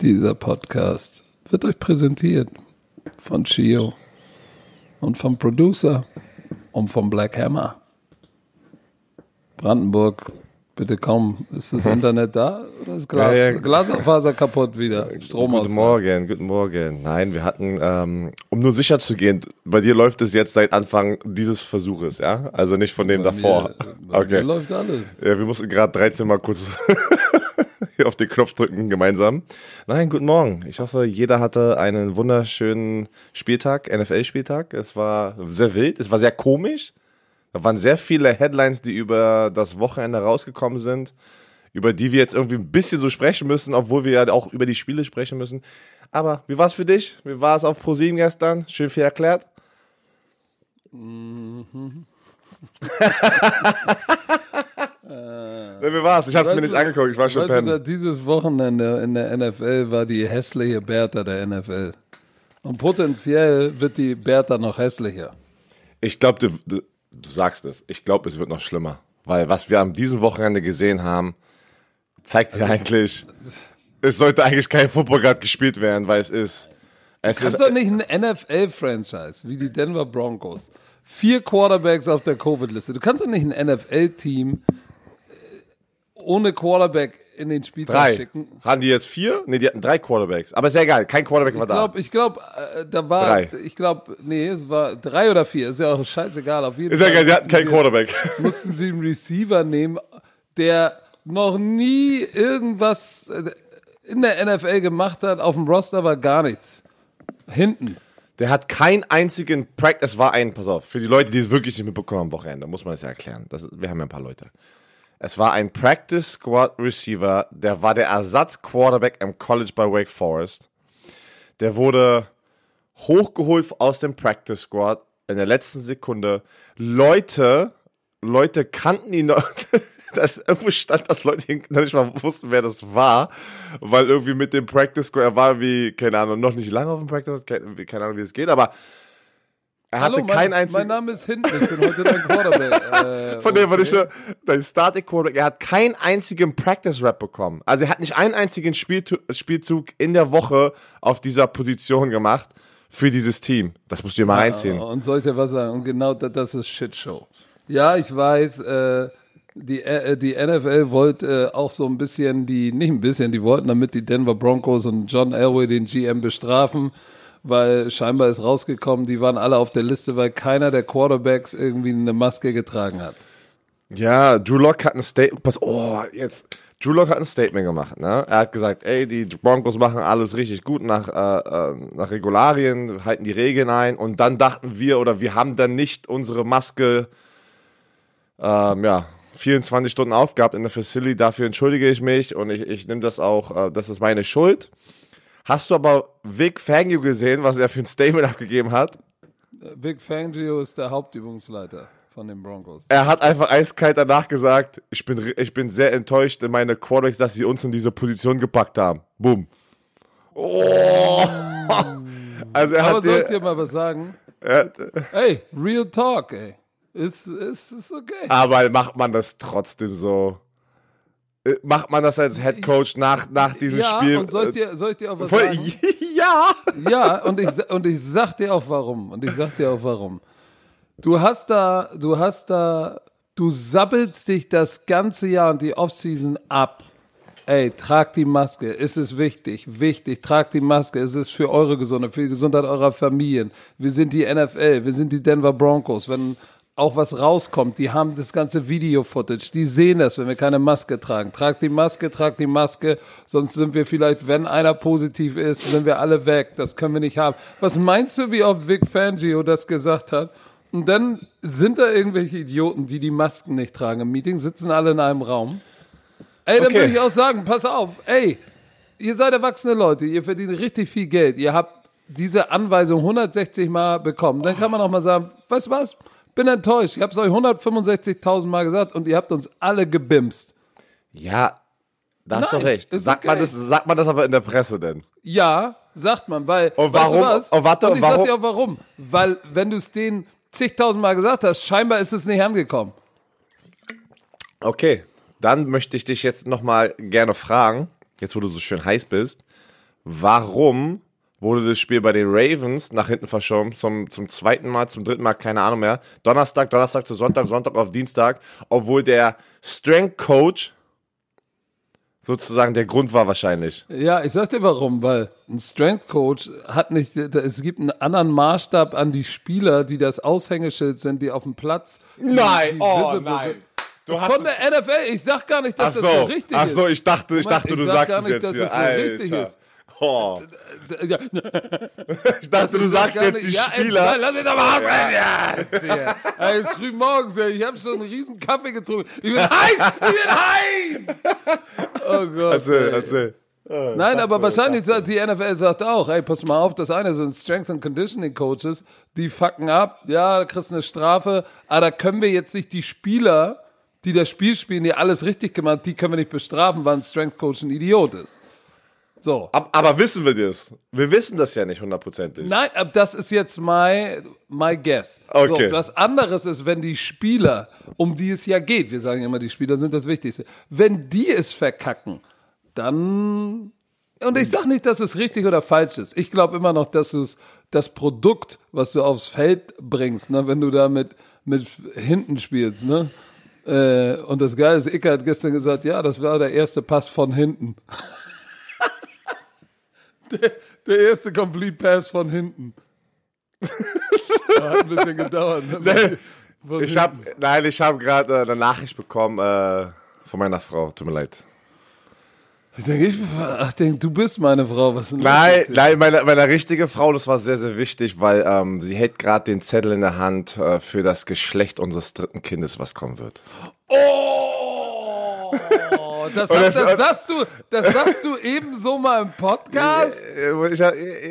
Dieser Podcast wird euch präsentiert von Chio und vom Producer und vom Black Hammer. Brandenburg, bitte komm. Ist das Internet da oder ist Glas, Ja, ja. Glasfaser kaputt wieder? Strom Guten Morgen, guten Morgen. Nein, wir hatten, ähm, um nur sicher zu gehen, bei dir läuft es jetzt seit Anfang dieses Versuches, ja? Also nicht von dem davor. Mir, bei mir okay. läuft alles. Ja, wir mussten gerade 13 Mal kurz hier auf den Knopf drücken gemeinsam. Nein, guten Morgen. Ich hoffe, jeder hatte einen wunderschönen Spieltag, NFL-Spieltag. Es war sehr wild, es war sehr komisch. Da waren sehr viele Headlines, die über das Wochenende rausgekommen sind, über die wir jetzt irgendwie ein bisschen so sprechen müssen, obwohl wir ja auch über die Spiele sprechen müssen. Aber wie war es für dich? Wie war es auf ProSieben gestern? Schön viel erklärt. Ja, wie war's? Ich hab's mir nicht du- angeguckt, ich war schon Weißt du, dieses Wochenende in der NFL war die hässliche Bertha der NFL. Und potenziell wird die Bertha noch hässlicher. Ich glaube, du, du, du sagst es. Ich glaube, es wird noch schlimmer. Weil was wir am diesem Wochenende gesehen haben, zeigt ja eigentlich, es sollte eigentlich kein Football gerade gespielt werden, weil es ist. Es Kannst ist doch nicht ein NFL-Franchise wie die Denver Broncos. Vier Quarterbacks auf der Covid-Liste. Du kannst doch nicht ein NFL-Team ohne Quarterback in den Spieltag drei. schicken. Haben die jetzt vier? Nee, die hatten drei Quarterbacks. Aber ist ja egal, kein Quarterback war Ich da. ich glaube, äh, da war, Drei. ich glaube, nee, es war drei oder vier. Ist ja auch scheißegal. Auf jeden Ist ja Fall egal, die hatten keinen sie- Quarterback. mussten sie einen Receiver nehmen, der noch nie irgendwas äh, in der NFL gemacht hat. Auf dem Roster war gar nichts. Hinten. Der hat keinen einzigen Practice, es war ein, pass auf, für die Leute, die es wirklich nicht mitbekommen am Wochenende, muss man das ja erklären. Das, wir haben ja ein paar Leute. Es war ein Practice Squad Receiver, der war der Ersatz Quarterback im College bei Wake Forest. Der wurde hochgeholt aus dem Practice Squad in der letzten Sekunde. Leute, Leute kannten ihn noch. Das irgendwo stand, dass Leute noch nicht mal wussten, wer das war, weil irgendwie mit dem Practice Squad, er war wie, keine Ahnung, noch nicht lange auf dem Practice, keine, keine Ahnung, wie es geht, aber er hatte Hallo, keinen mein, einzigen. mein Name ist Hinten. Ich bin heute dein Quarterback. Äh, Von dem war okay. ich so, dein Starting Quarterback, er hat keinen einzigen Practice Rap bekommen. Also er hat nicht einen einzigen Spielzug in der Woche auf dieser Position gemacht für dieses Team. Das musst du dir mal reinziehen. Und sollte was sagen. Und genau das, das ist Shitshow. Ja, ich weiß, äh, die, äh, die NFL wollte äh, auch so ein bisschen die, nicht ein bisschen, die wollten damit die Denver Broncos und John Elway den GM bestrafen, weil scheinbar ist rausgekommen, die waren alle auf der Liste, weil keiner der Quarterbacks irgendwie eine Maske getragen hat. Ja, Drew Lock hat ein Statement, pass, oh, jetzt, Drew Lock hat ein Statement gemacht, ne? Er hat gesagt, ey, die Broncos machen alles richtig gut nach, äh, äh, nach Regularien, halten die Regeln ein und dann dachten wir oder wir haben dann nicht unsere Maske, ähm, ja, 24 Stunden aufgehabt in der Facility, dafür entschuldige ich mich und ich, ich nehme das auch, äh, das ist meine Schuld. Hast du aber Vic Fangio gesehen, was er für ein Statement abgegeben hat? Vic Fangio ist der Hauptübungsleiter von den Broncos. Er hat einfach eiskalt danach gesagt, ich bin, ich bin sehr enttäuscht in meine Quarterbacks, dass sie uns in diese Position gepackt haben. Boom. Oh. Also er Aber hat, soll ich dir, mal was sagen? hat, Ey, Real Talk, ey. Ist, ist, ist okay. aber macht man das trotzdem so? Äh, Macht man das als Head Coach nach, nach diesem ja, Spiel? und soll ich dir, soll ich dir auch was Voll- sagen? ja. Ja, und ich, und ich sag dir auch warum. Und ich sag dir auch warum. Du hast da, du hast da, du sabbelst dich das ganze Jahr und die Offseason ab. Ey, tragt die Maske, es ist wichtig, wichtig, tragt die Maske, es ist für eure Gesundheit, für die Gesundheit eurer Familien. Wir sind die NFL, wir sind die Denver Broncos. Wenn auch was rauskommt, die haben das ganze Video-Footage, die sehen das, wenn wir keine Maske tragen. Tragt die Maske, tragt die Maske, sonst sind wir vielleicht, wenn einer positiv ist, sind wir alle weg. Das können wir nicht haben. Was meinst du, wie oft Vic Fangio das gesagt hat? Und dann sind da irgendwelche Idioten, die die Masken nicht tragen im Meeting, sitzen alle in einem Raum. Ey, dann Okay. würde ich auch sagen, pass auf, ey, ihr seid erwachsene Leute, ihr verdient richtig viel Geld, ihr habt diese Anweisung 160 Mal bekommen. Dann kann man auch mal sagen, weißt du was, bin enttäuscht, ich habe es euch 165.000 Mal gesagt und ihr habt uns alle gebimst. Ja, da hast du recht. Sagt, okay. man das, sagt man das aber in der Presse denn? Ja, sagt man, weil. Und weißt du warum? Und warte, und ich sag warum? dir auch warum. Weil, wenn du es denen zigtausend Mal gesagt hast, scheinbar ist es nicht angekommen. Okay, dann möchte ich dich jetzt nochmal gerne fragen, jetzt wo du so schön heiß bist, warum wurde das Spiel bei den Ravens nach hinten verschoben zum, zum zweiten Mal, zum dritten Mal, keine Ahnung mehr. Donnerstag, Donnerstag zu Sonntag, Sonntag auf Dienstag, obwohl der Strength Coach sozusagen der Grund war wahrscheinlich. Ja, ich sag dir warum, weil ein Strength Coach hat nicht, es gibt einen anderen Maßstab an die Spieler, die das Aushängeschild sind, die auf dem Platz. Nein, oh nein. Du hast Von der NFL, ich sag gar nicht, dass Ach das so so, richtig ach ist. so, ich dachte, ich dachte, du ich sag sagst gar es nicht, jetzt dass hier. es so richtig Alter. Oh. Ich dachte, du sagst jetzt nicht- die ja, Spieler. Lass mich doch mal ausreden. Ja, jetzt hier. Es ist früh morgens, ey. ich habe schon einen riesen Kaffee getrunken. Ich bin heiß, ich bin heiß. Oh Gott. Erzähl, ey. erzähl. Nein, aber wahrscheinlich sagt die NFL sagt auch, ey, pass mal auf, das eine sind Strength and Conditioning Coaches, die fucken ab, ja, da kriegst du eine Strafe, aber da können wir jetzt nicht die Spieler, die das Spiel spielen, die alles richtig gemacht, die können wir nicht bestrafen, weil ein Strength Coach ein Idiot ist. So. Ab, aber wissen wir das? Wir wissen das ja nicht hundertprozentig. Nein, das ist jetzt my, my guess. Okay. So, was anderes ist, wenn die Spieler, um die es ja geht, wir sagen immer, die Spieler sind das Wichtigste, wenn die es verkacken, dann. Und ich sage nicht, dass es richtig oder falsch ist. Ich glaube immer noch, dass du das Produkt, was du aufs Feld bringst, ne, wenn du da mit, mit hinten spielst, ne? Äh, und das Geile ist, Icke hat gestern gesagt, ja, das war der erste Pass von hinten. der, der erste Complete Pass von hinten. Hat ein bisschen gedauert. Ne? Von Ich habe, nein, ich habe gerade äh, eine Nachricht bekommen äh, von meiner Frau. Tut mir leid. Ich denke, ich, ach, denk, du bist meine Frau. Was Nein, nein, meine, meine richtige Frau, das war sehr, sehr wichtig, weil ähm, sie hält gerade den Zettel in der Hand äh, für das Geschlecht unseres dritten Kindes, was kommen wird. Oh, das, das- das, sagst du, das sagst du ebenso mal im Podcast? Äh, Ich,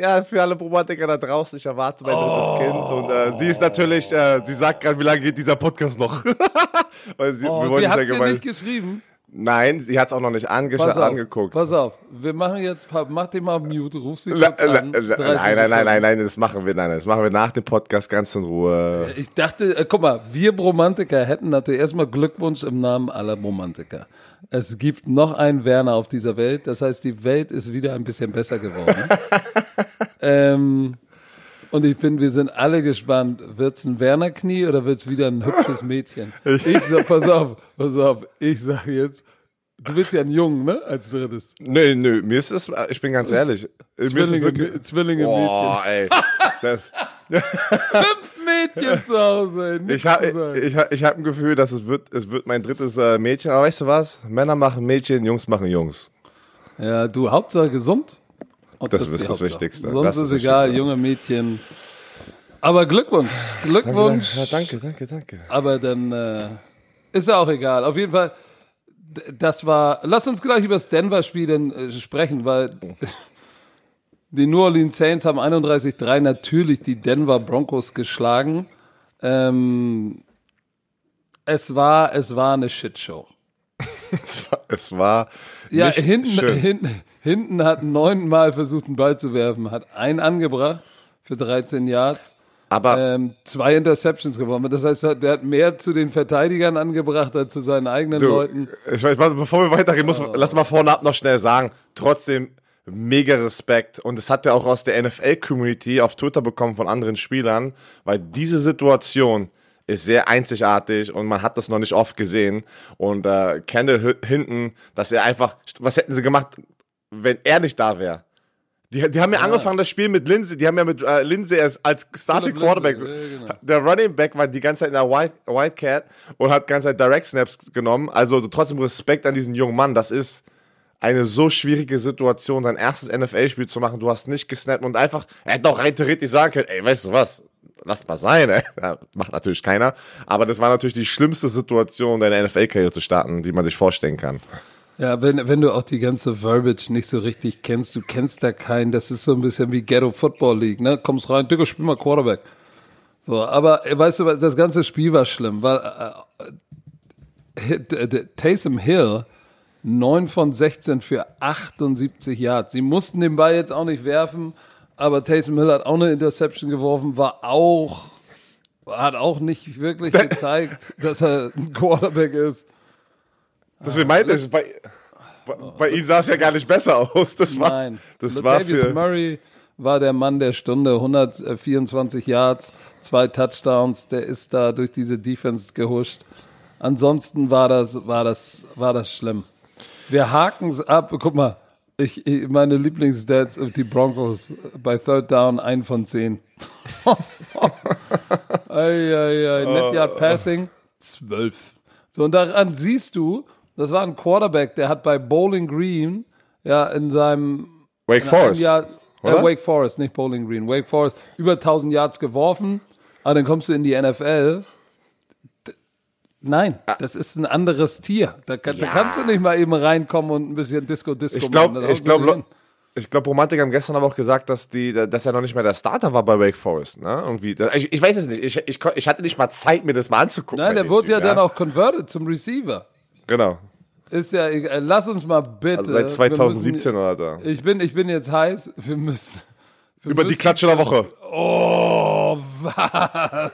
ja, für alle Probatiker da draußen, ich erwarte mein Oh. drittes Kind und äh, sie ist natürlich, äh, sie sagt gerade, wie lange geht dieser Podcast noch? weil sie, wir Oh, wollen sie es hat ja es gemein- nicht geschrieben. Nein, sie hat es auch noch nicht ange Pass auf, angeguckt. pass auf, wir machen jetzt, mach den mal mute, ruf sie kurz la- an. la- 30 Nein, nein, nein, nein, nein, das machen wir, nein, nein, das machen wir nach dem Podcast ganz in Ruhe. Ich dachte, äh, guck mal, wir Bromantiker hätten natürlich erstmal Glückwunsch im Namen aller Bromantiker. Es gibt noch einen Werner auf dieser Welt, das heißt, die Welt ist wieder ein bisschen besser geworden. ähm, und ich bin, wir sind alle gespannt, wird's ein Werner-Knie oder wird's wieder ein hübsches Mädchen? Ich sag, pass auf, pass auf, ich sag jetzt, du willst ja einen Jungen, ne, als drittes. Nö, nö, mir ist es, ich bin ganz ehrlich. es Zwillinge, wirklich- Zwillinge Boah, ey. Das, Mädchen. Fünf Mädchen zu Hause, ich habe ich, hab- ich hab ein Gefühl, dass es wird, es wird mein drittes äh, Mädchen. Aber weißt du was? Männer machen Mädchen, Jungs machen Jungs. Ja, du, Hauptsache gesund. Und Das die ist das Hauptsache. Wichtigste. Sonst Das ist, ist das egal, Wichtigste. junge Mädchen. Aber Glückwunsch. Glückwunsch. Ja, danke, danke, danke. Aber dann äh, ist ja auch egal. Auf jeden Fall, das war. Lass uns gleich über das Denver-Spiel dann, äh, sprechen, weil die New Orleans Saints haben 31-3 natürlich die Denver Broncos geschlagen. Ähm, es war, es war eine Shitshow. Es war, es war Ja, nicht hinten, schön. hinten, hinten hat neunmal versucht, einen Ball zu werfen, hat einen angebracht für 13 Yards, Aber ähm, zwei Interceptions gewonnen. Das heißt, der hat mehr zu den Verteidigern angebracht als zu seinen eigenen du, Leuten. ich weiß, bevor wir weitergehen, muss, lass mal vorne ab noch schnell sagen. Trotzdem mega Respekt. Und das hat er auch aus der NFL-Community auf Twitter bekommen von anderen Spielern, weil diese Situation ist sehr einzigartig und man hat das noch nicht oft gesehen. Und äh, Kendall Hi- hinten, dass er einfach, was hätten sie gemacht, wenn er nicht da wäre? Die, die haben ja, angefangen, das Spiel mit Lindsay, die haben ja mit äh, Lindsay als, als Starting Quarterback. Ja, genau. Der Running Back war die ganze Zeit in der White, Wildcat und hat die ganze Zeit Direct Snaps genommen. Also trotzdem Respekt an diesen jungen Mann. Das ist eine so schwierige Situation, sein erstes NFL-Spiel zu machen. Du hast nicht gesnappt und einfach, er hätte auch rein theoretisch sagen können, ey, weißt du was? Lass mal sein, ey. Ja, macht natürlich keiner. Aber das war natürlich die schlimmste Situation, deine NFL-Karriere zu starten, die man sich vorstellen kann. Ja, wenn, wenn du auch die ganze Verbiage nicht so richtig kennst, du kennst da keinen, das ist so ein bisschen wie Ghetto Football League, ne? Kommst rein, Digga, spiel mal Quarterback. So, aber äh, weißt du, das ganze Spiel war schlimm, weil äh, äh, Taysom Hill 9 von 16 für 78 Yards. Sie mussten den Ball jetzt auch nicht werfen, aber Taysom Hill hat auch eine Interception geworfen, war auch, hat auch nicht wirklich gezeigt, dass er ein Quarterback ist. Deswegen meinte ich, bei, bei, bei ihm sah es ja gar nicht besser aus. Das war, Nein. das war Latavius für. Murray war der Mann der Stunde, 124 Yards, zwei Touchdowns, der ist da durch diese Defense gehuscht. Ansonsten war das, war das, war das schlimm. Wir haken es ab. Guck mal, ich, ich, meine Lieblingsstats, die Broncos bei Third Down, ein von zehn. ei, ei, ei. Net Yard Passing, zwölf. So, und daran siehst du, das war ein Quarterback, der hat bei Bowling Green, ja, in seinem Wake in Forest. Jahr, äh? Wake Forest, nicht Bowling Green. Wake Forest, über 1000 Yards geworfen, aber dann kommst du in die NFL. D- Nein, Ah. das ist ein anderes Tier. Da, kann, da kannst du nicht mal eben reinkommen und ein bisschen Disco-Disco Ich glaube, machen. Ich glaube, ich glaube, Romantik haben gestern aber auch gesagt, dass die, dass er noch nicht mehr der Starter war bei Wake Forest, ne? Irgendwie. Ich, ich weiß es nicht. Ich, ich, ich hatte nicht mal Zeit, mir das mal anzugucken. Nein, der wurde Typ, ja dann auch converted zum Receiver. Genau. Ist ja egal. Lass uns mal bitte. Also seit wir 2017 müssen, oder da. ich, bin, ich bin jetzt heiß. Wir müssen. wir Über die müssen- Klatsche der Woche. Oh, was?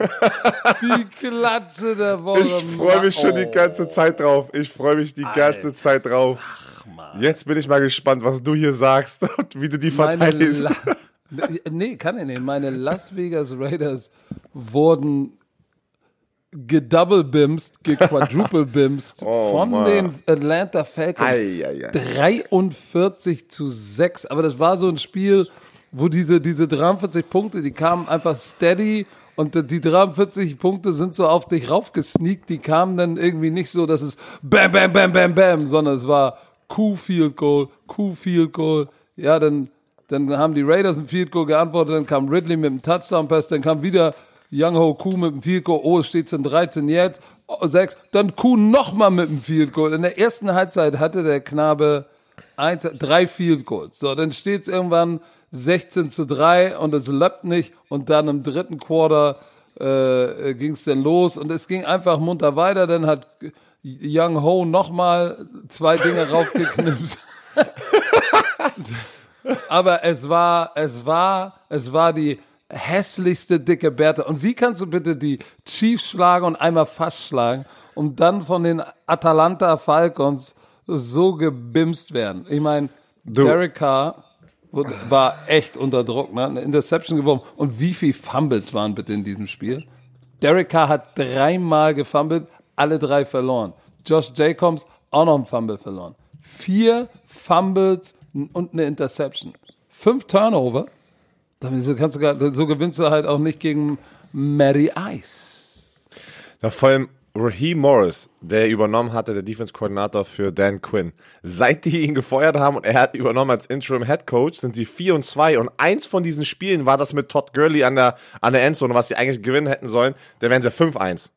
Die Klatsche der Woche. Ich freue mich schon die Oh. ganze Zeit drauf. Ich freue mich die ganze Alter, Zeit drauf. Jetzt bin ich mal gespannt, was du hier sagst und wie du die verteidigst. Nee, kann ich nicht. Meine Las Vegas Raiders wurden gedouble-bimst, gequadruple-bimst Oh, von Mann. den Atlanta Falcons. Ei, ei, ei. 43 zu 6. Aber das war so ein Spiel, wo diese, diese 43 Punkte, die kamen einfach steady und die 43 Punkte sind so auf dich raufgesneakt. Die kamen dann irgendwie nicht so, dass es bam, bam, bam, bam, bam, sondern es war Q-Field Goal, Q-Field Goal. Ja, dann, dann haben die Raiders ein Field Goal geantwortet, dann kam Ridley mit einem Touchdown-Pass, dann kam wieder Young Ho Q mit dem Field Goal, oh, es steht in 13 jetzt, oh, 6, dann Q nochmal mit dem Field Goal. In der ersten Halbzeit hatte der Knabe ein, drei Field Goals. So, dann steht es irgendwann 16 zu 3 und es läppt nicht und dann im dritten Quarter äh, ging es dann los und es ging einfach munter weiter. Dann hat Young Ho nochmal zwei Dinge raufgeknipst. Aber es war, es war, es war die hässlichste dicke Bärte. Und wie kannst du bitte die Chiefs schlagen und einmal fast schlagen, um dann von den Atalanta Falcons so gebimst werden? Ich meine. Derek Carr war echt unter Druck, ne? Eine Interception geworfen. Und wie viele Fumbles waren bitte in diesem Spiel? Derek Carr hat dreimal gefumbled, alle drei verloren. Josh Jacobs auch noch ein Fumble verloren. Vier Fumbles und eine Interception. Fünf Turnover. So, kannst du gar, so gewinnst du halt auch nicht gegen Mary Ice. Ja, vor allem Raheem Morris, der übernommen hatte, der Defense-Koordinator für Dan Quinn. Seit die ihn gefeuert haben und er hat übernommen als Interim Head Coach, sind die 4 und 2 und eins von diesen Spielen war das mit Todd Gurley an der, an der Endzone, was sie eigentlich gewinnen hätten sollen, da wären sie 5-1.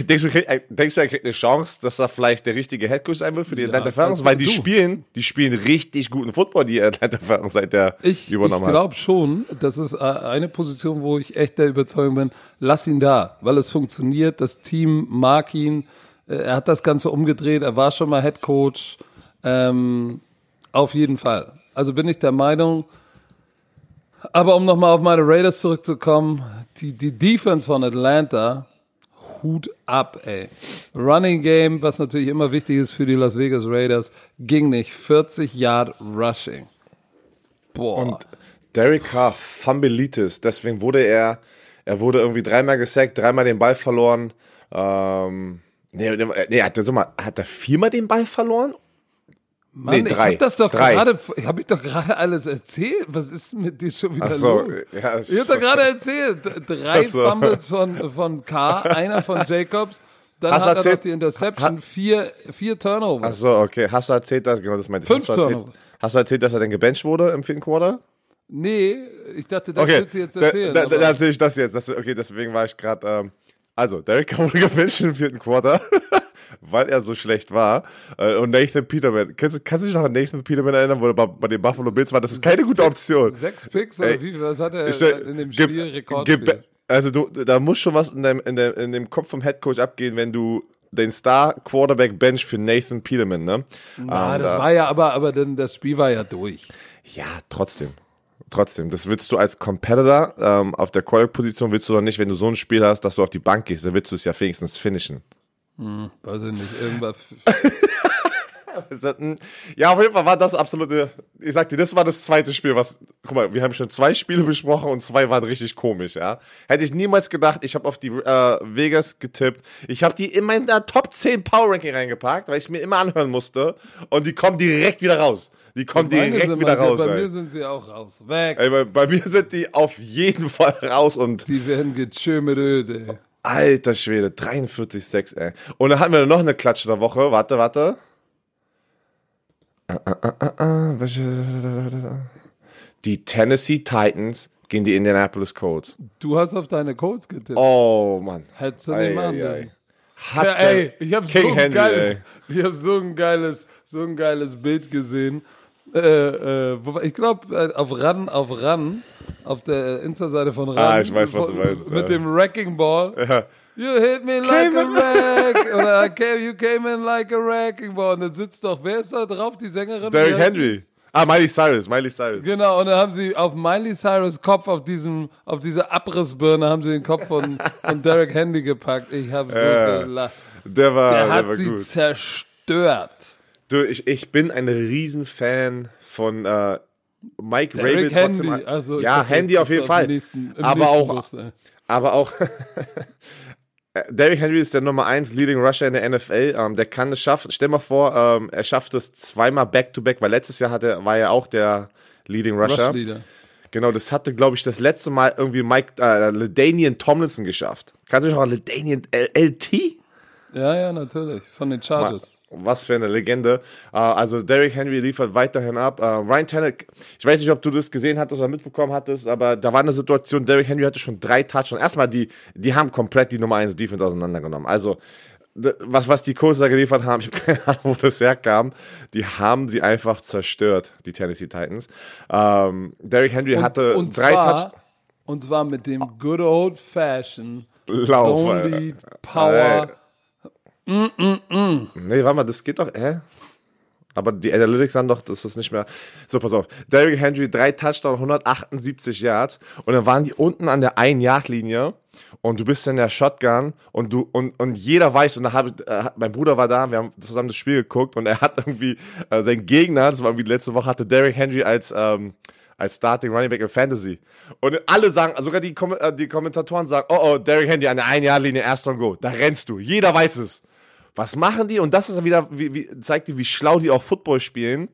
Denkst du, krieg- denkst du, er kriegt eine Chance, dass er vielleicht der richtige Headcoach sein wird für die Ja, Atlanta Falcons? Weil die du. spielen, die spielen richtig guten Football, die Atlanta Falcons, seit der Ich, ich übernommen hat. glaube schon, das ist äh, eine Position, wo ich echt der Überzeugung bin, lass ihn da, weil es funktioniert, das Team mag ihn, äh, er hat das Ganze umgedreht, er war schon mal Head Coach, ähm, auf jeden Fall. Also bin ich der Meinung, aber um nochmal auf meine Raiders zurückzukommen, die, die Defense von Atlanta, Hut ab, ey. Running Game, was natürlich immer wichtig ist für die Las Vegas Raiders, ging nicht. 40 Yard Rushing. Boah. Und Derek Carr, Fumbleitis, deswegen wurde er, er wurde irgendwie dreimal gesackt, dreimal den Ball verloren. Ähm, nee, nee, hat er, sag mal, hat er viermal den Ball verloren? Mann, nee, ich drei. hab das doch Drei. gerade, habe ich doch gerade alles erzählt. Was ist mit dir schon wieder Ach so, los? ja, Ich hab doch gerade erzählt. Drei Ach so. Fumbles von, von K, einer von Jacobs. Dann Hast hat er noch erzählt- die Interception, vier, vier Ach Turnovers. so, okay. Hast du erzählt, dass, genau das meinte ich. Fünf hast du erzählt, Turnovers. hast du erzählt, dass er dann gebencht wurde im vierten Quarter? Nee, ich dachte, das Okay, willst du jetzt erzählen. da, da, aber- da erzähle ich das jetzt. Das, okay, deswegen war ich gerade, ähm, also, Derek wurde gebencht im vierten Quarter, weil er so schlecht war. Äh, und Nathan Peterman, kannst, du- kannst du dich noch an Nathan Peterman erinnern, wo er bei, bei den Buffalo Bills war? Das ist keine gute Option. Sechs Picks oder wie, was hat er soll- in dem ge- Spiel ge- Rekordspiel? Also du, da muss schon was in, deinem, in, dem, in dem Kopf vom Headcoach abgehen, wenn du den Star Quarterback bench für Nathan Peterman, ne? Ah, Ähm, das da- war ja aber, aber denn das Spiel war ja durch. ja, trotzdem. Trotzdem, das willst du als Competitor ähm, auf der Quarterback-Position willst du doch nicht, wenn du so ein Spiel hast, dass du auf die Bank gehst, dann willst du es ja wenigstens finishen. Hm, weiß ich nicht, irgendwas. Ja, auf jeden Fall war das absolute. Ich sag dir, das war das zweite Spiel, was. Guck mal, wir haben schon zwei Spiele besprochen und zwei waren richtig komisch, ja. Hätte ich niemals gedacht, ich habe auf die äh, Vegas getippt. Ich habe die in der Top 10 Power Ranking reingepackt, weil ich mir immer anhören musste. Und die kommen direkt wieder raus. Die kommen direkt wieder raus. Bei ey. mir sind sie auch raus. Weg. Ey, bei, bei mir sind die auf jeden Fall raus und Die werden getschömeröd, ey. Alter Schwede, 43,6, ey. Und dann hatten wir noch eine Klatsche der Woche. Warte, warte. Ah, ah, ah, Die Tennessee Titans gegen die Indianapolis Colts. Du hast auf deine Codes getippt. Oh, Mann. Hättest du nicht machen ei. Hat Ja, ey, ich habe so, hab so ein geiles, so ein geiles Bild gesehen. Äh, äh, ich glaube, äh, auf Run, auf Run, auf der Insta-Seite von Run. Ah, ich weiß, was du meinst, Mit ja. dem Wrecking Ball. Ja. You hit me like a wreck. Oder I came, you came in like a wrecking ball. Und dann sitzt doch, wer ist da drauf? Die Sängerin? Derrick? Henry. Ah, Miley Cyrus, Miley Cyrus. Genau, und dann haben sie auf Miley Cyrus Kopf, auf diesem, auf diese Abrissbirne, haben sie den Kopf von, von Derek Handy gepackt. Ich habe so Ja. gelacht. Der war, Der der hat war sie gut. zerstört. Du, ich, ich bin ein Riesenfan von äh, Mike Derek Rabel trotzdem. Handy. Also, ja, dachte, Handy auf jeden Fall. Im nächsten, im aber auch, Bus, aber auch Derrick Henry ist der Nummer 1 Leading Rusher in der NFL. Ähm, der kann es schaffen. Stell mal vor, ähm, er schafft es zweimal Back-to-Back, weil letztes Jahr hatte, war er auch der Leading Rusher. Rush-Leader. Genau, das hatte, glaube ich, das letzte Mal irgendwie Mike äh, Ledanian Tomlinson geschafft. Kannst du dich noch an Ledanian LT? Ja, ja, natürlich. Von den Chargers. Was für eine Legende. Äh, also Derrick Henry liefert weiterhin ab. Äh, Ryan Tannehill, ich weiß nicht, ob du das gesehen hattest oder mitbekommen hattest, aber da war eine Situation, Derrick Henry hatte schon drei Touchdowns. Erstmal, die, die haben komplett die Nummer 1 Defense auseinandergenommen. Also, was, was die Coaches da geliefert haben, ich habe keine Ahnung, wo das herkam, die haben sie einfach zerstört, die Tennessee Titans. Ähm, Derrick Henry hatte und drei Touchdowns. Und zwar mit dem good old fashioned Lauf, Zone Alter. Lead Power. Nee, warte mal, das geht doch, hä? Aber die Analytics sagen doch, das ist nicht mehr. So, pass auf. Derrick Henry, drei Touchdowns, 178 Yards. Und dann waren die unten an der 1-Yard-Linie. Und du bist in der Shotgun und du und, und jeder weiß, und da hab, äh, mein Bruder war da, wir haben zusammen das Spiel geguckt und er hat irgendwie äh, sein Gegner, das war irgendwie letzte Woche, hatte Derrick Henry als, ähm, als Starting Running Back in Fantasy. Und alle sagen, sogar die, Kom äh, die Kommentatoren sagen, oh oh, Derrick Henry an der 1-Yard-Linie, erst und go. Da rennst du. Jeder weiß es. Was machen die? Und das ist wieder, wie, wie, zeigt dir, wie schlau die auch Football spielen.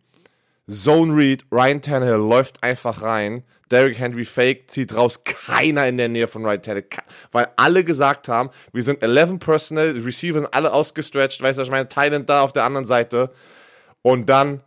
Zone Read, Ryan Tannehill läuft einfach rein. Derrick Henry fake, zieht raus. Keiner in der Nähe von Ryan Tannehill. Weil alle gesagt haben, wir sind 11 Personal, die Receiver sind alle ausgestretched. Weißt du, ich meine, Thailand da auf der anderen Seite. Und dann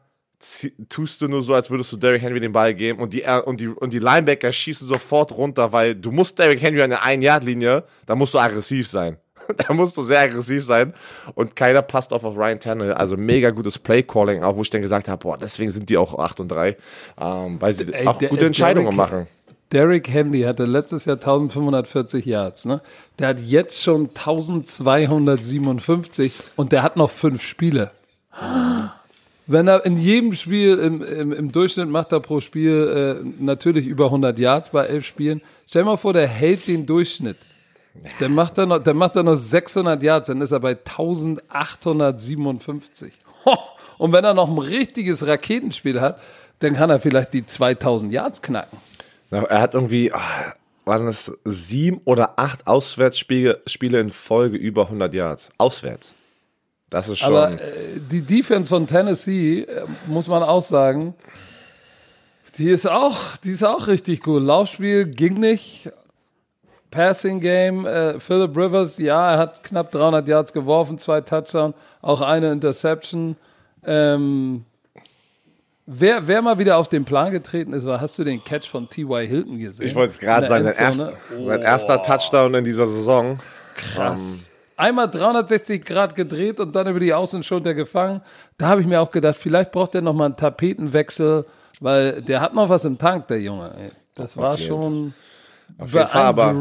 tust du nur so, als würdest du Derrick Henry den Ball geben und die, äh, und die, und die Linebacker schießen sofort runter, weil du musst Derrick Henry an der 1-Yard-Linie, da musst du aggressiv sein. da musst du sehr aggressiv sein und keiner passt auf auf Ryan Tannehill. Also mega gutes Play-Calling, auch wo ich dann gesagt habe, boah, deswegen sind die auch 8 und 3, ähm, weil sie Ey, auch der- gute Entscheidungen Derrick- machen. Derrick Henry hatte letztes Jahr 1540 Yards. Ne? Der hat jetzt schon 1257 und der hat noch fünf Spiele. Wenn er in jedem Spiel, im, im, im Durchschnitt macht er pro Spiel äh, natürlich über 100 Yards bei elf Spielen. Stell dir mal vor, der hält den Durchschnitt. Dann macht er noch, dann macht er noch 600 Yards, dann ist er bei 1857. Ho! Und wenn er noch ein richtiges Raketenspiel hat, dann kann er vielleicht die 2000 Yards knacken. Na, Er hat irgendwie, ah, waren das sieben oder acht Auswärtsspiele Spiele in Folge über 100 Yards. Auswärts. Das ist schon. Aber äh, die Defense von Tennessee, äh, muss man auch sagen, die ist auch, die ist auch richtig cool. Laufspiel ging nicht. Passing Game, äh, Philip Rivers, ja, er hat knapp 300 Yards geworfen, zwei Touchdowns, auch eine Interception. Ähm, wer, wer mal wieder auf den Plan getreten ist, war, hast du den Catch von T.Y. Hilton gesehen? ich wollte es gerade sagen, sein, erster, sein erster Touchdown in dieser Saison. Krass. Einmal 360 Grad gedreht und dann über die Außenschulter gefangen. Da habe ich mir auch gedacht, vielleicht braucht er noch mal einen Tapetenwechsel, weil der hat noch was im Tank, der Junge. Ey. Das war schon Auf jeden Fall, aber.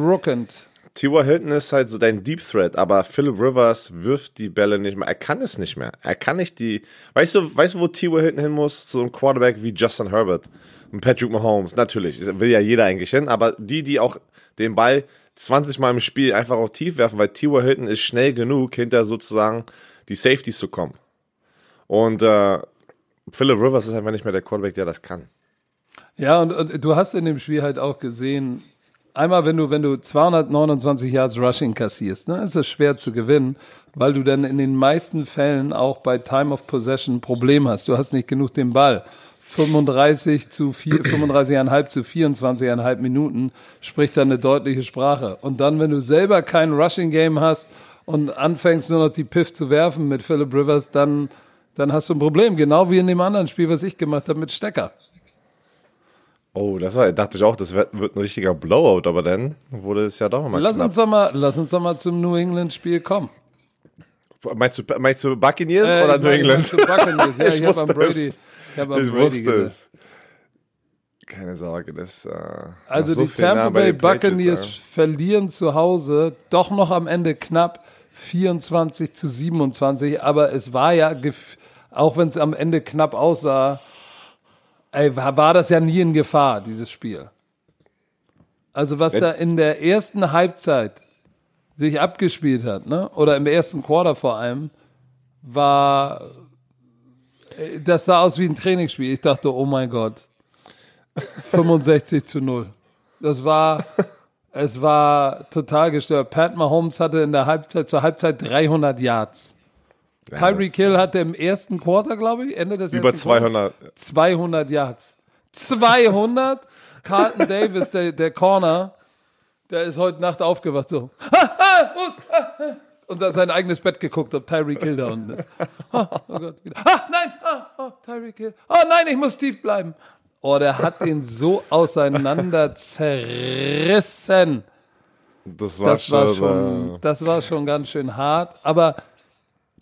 T.Y. Hilton ist halt so dein Deep Threat, aber Philip Rivers wirft die Bälle nicht mehr. Er kann es nicht mehr. Er kann nicht die. Weißt du, weißt du, wo T.Y. Hilton hin muss? Zu einem Quarterback wie Justin Herbert und Patrick Mahomes. Natürlich, will ja jeder eigentlich hin, aber die, die auch den Ball 20 Mal im Spiel einfach auch tief werfen, weil T.Y. Hilton ist schnell genug, hinter sozusagen die Safeties zu kommen. Und äh, Philip Rivers ist einfach nicht mehr der Quarterback, der das kann. Ja, und, und du hast in dem Spiel halt auch gesehen, einmal, wenn du, wenn du 229 Yards Rushing kassierst, ne, ist es schwer zu gewinnen, weil du dann in den meisten Fällen auch bei Time of Possession ein Problem hast. Du hast nicht genug den Ball. 35 zu 4, 35,5 zu 24,5 Minuten spricht dann eine deutliche Sprache. Und dann, wenn du selber kein Rushing Game hast und anfängst nur noch die Piff zu werfen mit Philip Rivers, dann, dann hast du ein Problem. Genau wie in dem anderen Spiel, was ich gemacht habe mit Stecker. Oh, das war, dachte ich auch, das wird, wird ein richtiger Blowout, aber dann wurde es ja doch nochmal Lass knapp. uns doch mal, lass uns doch mal zum New England Spiel kommen. Meinst du, meinst du Buccaneers Äh, oder New England? Buccaneers. Ja, Ich ich, habe an Brady, es. ich hab an Ich Brady wusste gedacht. es. Keine Sorge, das. Äh, Also so die Tampa Bay Patriots, Buccaneers ja. verlieren zu Hause doch noch am Ende knapp 24 zu 27, aber es war ja, auch wenn es am Ende knapp aussah, ey, war das ja nie in Gefahr, dieses Spiel. Also was da in der ersten Halbzeit sich abgespielt hat, ne? oder im ersten Quarter vor allem, war, äh, das sah aus wie ein Trainingsspiel. Ich dachte, oh mein Gott, 65 zu 0. Das war, es war total gestört. Pat Mahomes hatte in der Halbzeit, zur Halbzeit 300 Yards. Tyreek Hill hatte im ersten Quarter, glaube ich, Ende des Über ersten Quarters, 200. 200 Yards. 200? Carlton Davis, der, der Corner, der ist heute Nacht aufgewacht so. Wo ist, ah, ah. Und hat sein eigenes Bett geguckt, ob Tyreek Hill da unten ist. Ah, oh Gott, wieder. Ah, nein, ah, oh, Tyreek Hill. Oh nein, ich muss tief bleiben. Oh, der hat ihn so auseinander zerrissen. Das war Das war schon. schon, äh, das war schon ganz schön hart. Aber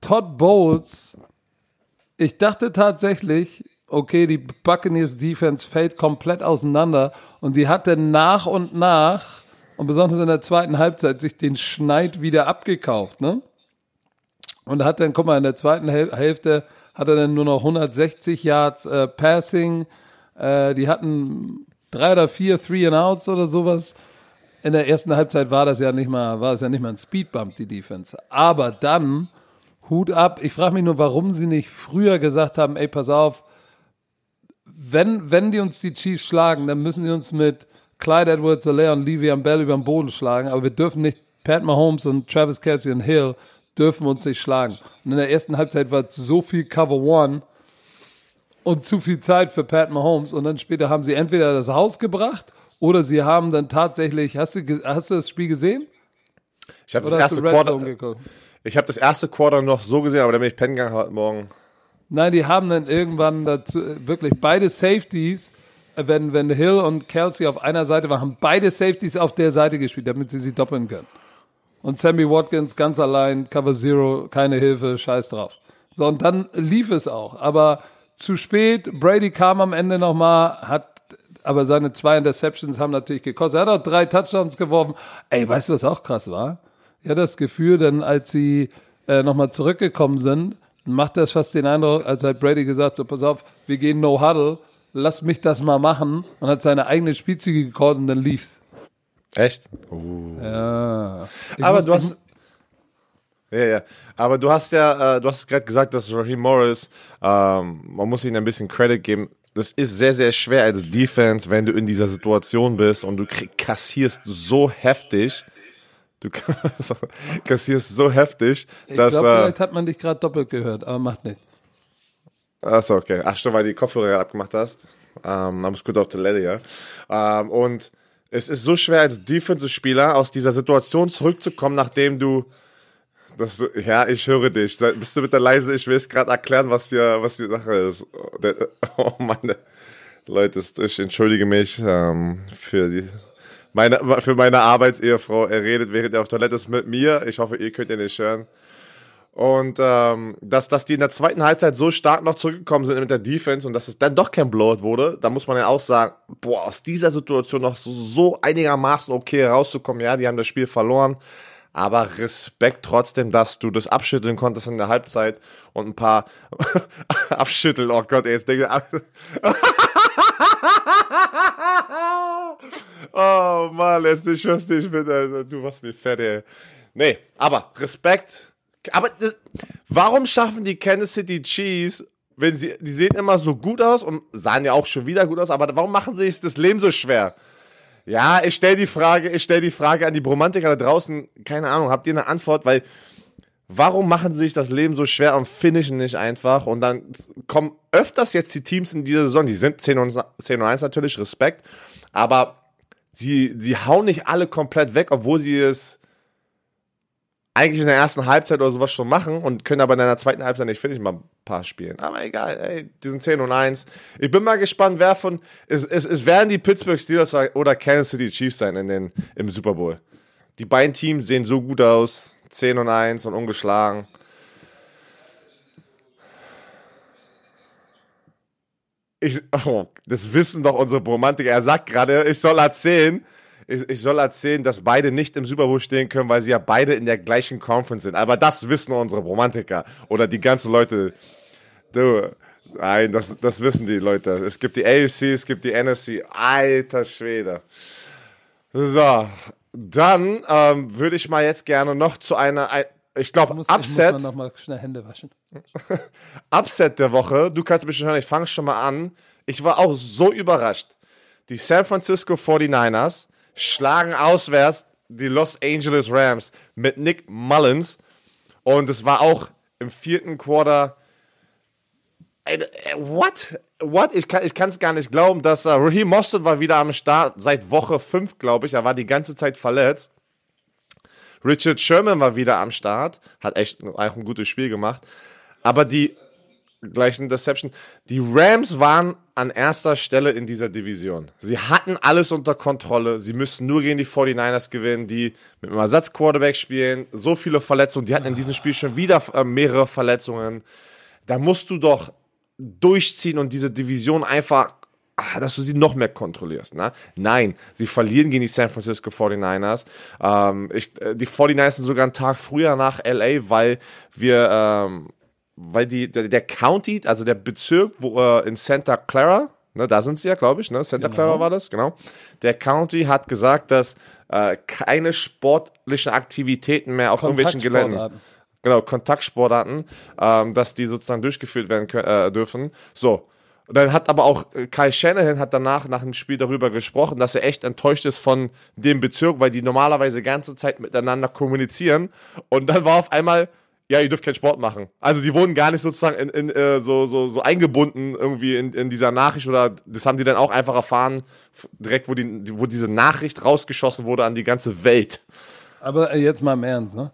Todd Bowles, ich dachte tatsächlich, okay, die Buccaneers Defense fällt komplett auseinander und die hatte nach und nach und besonders in der zweiten Halbzeit sich den Schneid wieder abgekauft, ne? Und hat dann, guck mal, in der zweiten Häl Hälfte hat er dann nur noch 160 Yards äh, Passing. Äh, die hatten drei oder vier Three and Outs oder sowas. In der ersten Halbzeit war das ja nicht mal, war es ja nicht mal ein Speedbump, die Defense. Aber dann, Hut ab. Ich frage mich nur, warum sie nicht früher gesagt haben, ey, pass auf, wenn, wenn die uns die Chiefs schlagen, dann müssen die uns mit Clyde edwards helaire und Le'Veon Bell über den Boden schlagen, aber wir dürfen nicht, Pat Mahomes und Travis Kelsey und Hill dürfen uns nicht schlagen. Und in der ersten Halbzeit war so viel Cover One und zu viel Zeit für Pat Mahomes und dann später haben sie entweder das Haus gebracht oder sie haben dann tatsächlich, hast du, hast du das Spiel gesehen? Ich habe das erste Quarter. Ich habe das erste Quarter noch so gesehen, aber dann bin ich pennen gegangen heute Morgen. Nein, die haben dann irgendwann dazu, äh, wirklich beide Safeties, äh, wenn, wenn Hill und Kelsey auf einer Seite waren, haben beide Safeties auf der Seite gespielt, damit sie sie doppeln können. Und Sammy Watkins ganz allein, Cover Zero, keine Hilfe, scheiß drauf. So, und dann lief es auch. Aber zu spät, Brady kam am Ende nochmal, hat, aber seine zwei Interceptions haben natürlich gekostet. Er hat auch drei Touchdowns geworfen. Ey, weißt du, was auch krass war? Ich hatte das Gefühl, dann als sie äh, nochmal zurückgekommen sind, macht das fast den Eindruck, als hat Brady gesagt, so pass auf, wir gehen no huddle, lass mich das mal machen und hat seine eigenen Spielzüge gecallt und dann lief's. Echt? Ja. Ich aber muss- du hast. Ja, ja. Aber du hast ja, äh, du hast gerade gesagt, dass Raheem Morris, ähm, man muss ihm ein bisschen Credit geben. Das ist sehr, sehr schwer als Defense, wenn du in dieser Situation bist und du kassierst so heftig. Du kassierst so heftig, Ich dass. glaube, äh, vielleicht hat man dich gerade doppelt gehört, aber macht nichts. Achso, okay. Ach, stimmt, weil du die Kopfhörer abgemacht hast. Ähm, da muss kurz auf Toilette, ja. Ähm, und es ist so schwer als Defensive-Spieler aus dieser Situation zurückzukommen, nachdem du, dass du, ja, ich höre dich. Bist du bitte leise? Ich will es gerade erklären, was hier, was die Sache ist. Oh, oh meine Leute, ich entschuldige mich ähm, für die, meine, für meine Arbeitsehefrau. Er redet, während er auf Toilette ist mit mir. Ich hoffe, ihr könnt ihn nicht hören. Und ähm, dass, dass die in der zweiten Halbzeit so stark noch zurückgekommen sind mit der Defense und dass es dann doch kein Blowout wurde, da muss man ja auch sagen, boah, aus dieser Situation noch so, so einigermaßen okay rauszukommen. Ja, die haben das Spiel verloren, aber Respekt trotzdem, dass du das abschütteln konntest in der Halbzeit und ein paar abschütteln. Oh Gott, ey, jetzt denke ich, Oh Mann, jetzt ich weiß nicht, bin, also, du machst mir fertig. Nee, aber Respekt. Aber das, warum schaffen die Kansas City Chiefs, wenn sie, die sehen immer so gut aus und sahen ja auch schon wieder gut aus, aber warum machen sie sich das Leben so schwer? Ja, ich stelle die Frage, ich stelle die Frage an die Bromantiker da draußen. Keine Ahnung, habt ihr eine Antwort? Weil warum machen sie sich das Leben so schwer und finishen nicht einfach? Und dann kommen öfters jetzt die Teams in dieser Saison, die sind 10 und, 10 und 1 natürlich, Respekt, aber sie, sie hauen nicht alle komplett weg, obwohl sie es eigentlich in der ersten Halbzeit oder sowas schon machen und können aber in der zweiten Halbzeit nicht, finde ich, mal ein paar spielen. Aber egal, ey, die sind 10 und 1. Ich bin mal gespannt, wer von, es, es, es werden die Pittsburgh Steelers oder Kansas City Chiefs sein in den, im Super Bowl. Die beiden Teams sehen so gut aus, 10 und 1 und ungeschlagen. Ich, oh, das wissen doch unsere Romantiker. Er sagt gerade, ich soll erzählen, ich, ich soll erzählen, dass beide nicht im Super Bowl stehen können, weil sie ja beide in der gleichen Conference sind. Aber das wissen unsere Romantiker oder die ganzen Leute. Du, nein, das, das wissen die Leute. Es gibt die AFC, es gibt die NSC. Alter Schwede. So, dann ähm, würde ich mal jetzt gerne noch zu einer, ein, ich glaube, Upset. Ich muss noch mal schnell Hände waschen. Upset der Woche. Du kannst mich schon hören, ich fange schon mal an. Ich war auch so überrascht. Die San Francisco 49ers schlagen auswärts die Los Angeles Rams mit Nick Mullins. Und es war auch im vierten Quarter. What? What? Ich kann es gar nicht glauben, dass uh, Raheem Mostert war wieder am Start seit Woche 5, glaube ich. Er war die ganze Zeit verletzt. Richard Sherman war wieder am Start, hat echt auch ein gutes Spiel gemacht. Aber die gleichen Deception. Die Rams waren an erster Stelle in dieser Division. Sie hatten alles unter Kontrolle. Sie müssten nur gegen die 49ers gewinnen, die mit einem Ersatzquarterback spielen. So viele Verletzungen. Die hatten in diesem Spiel schon wieder äh, mehrere Verletzungen. Da musst du doch durchziehen und diese Division einfach, ah, dass du sie noch mehr kontrollierst. Ne? Nein, sie verlieren gegen die San Francisco 49ers. Ähm, ich, äh, die 49ers sind sogar einen Tag früher nach LA, weil wir ähm, weil die, der, der, County, also der Bezirk, wo äh, in Santa Clara, ne, da sind sie ja, glaube ich, ne? Santa genau. Clara war das, genau. Der County hat gesagt, dass äh, keine sportlichen Aktivitäten mehr auf irgendwelchen Geländen. Genau, Kontaktsportarten, ähm, dass die sozusagen durchgeführt werden äh, dürfen. So. Und dann hat aber auch äh, Kai Shanahan hat danach nach dem Spiel darüber gesprochen, dass er echt enttäuscht ist von dem Bezirk, weil die normalerweise die ganze Zeit miteinander kommunizieren. Und dann war auf einmal ja, ihr dürft keinen Sport machen. Also die wurden gar nicht sozusagen in, in, äh, so, so, so eingebunden irgendwie in, in dieser Nachricht oder das haben die dann auch einfach erfahren, direkt wo, die, wo diese Nachricht rausgeschossen wurde an die ganze Welt. Aber äh, jetzt mal im Ernst, ne?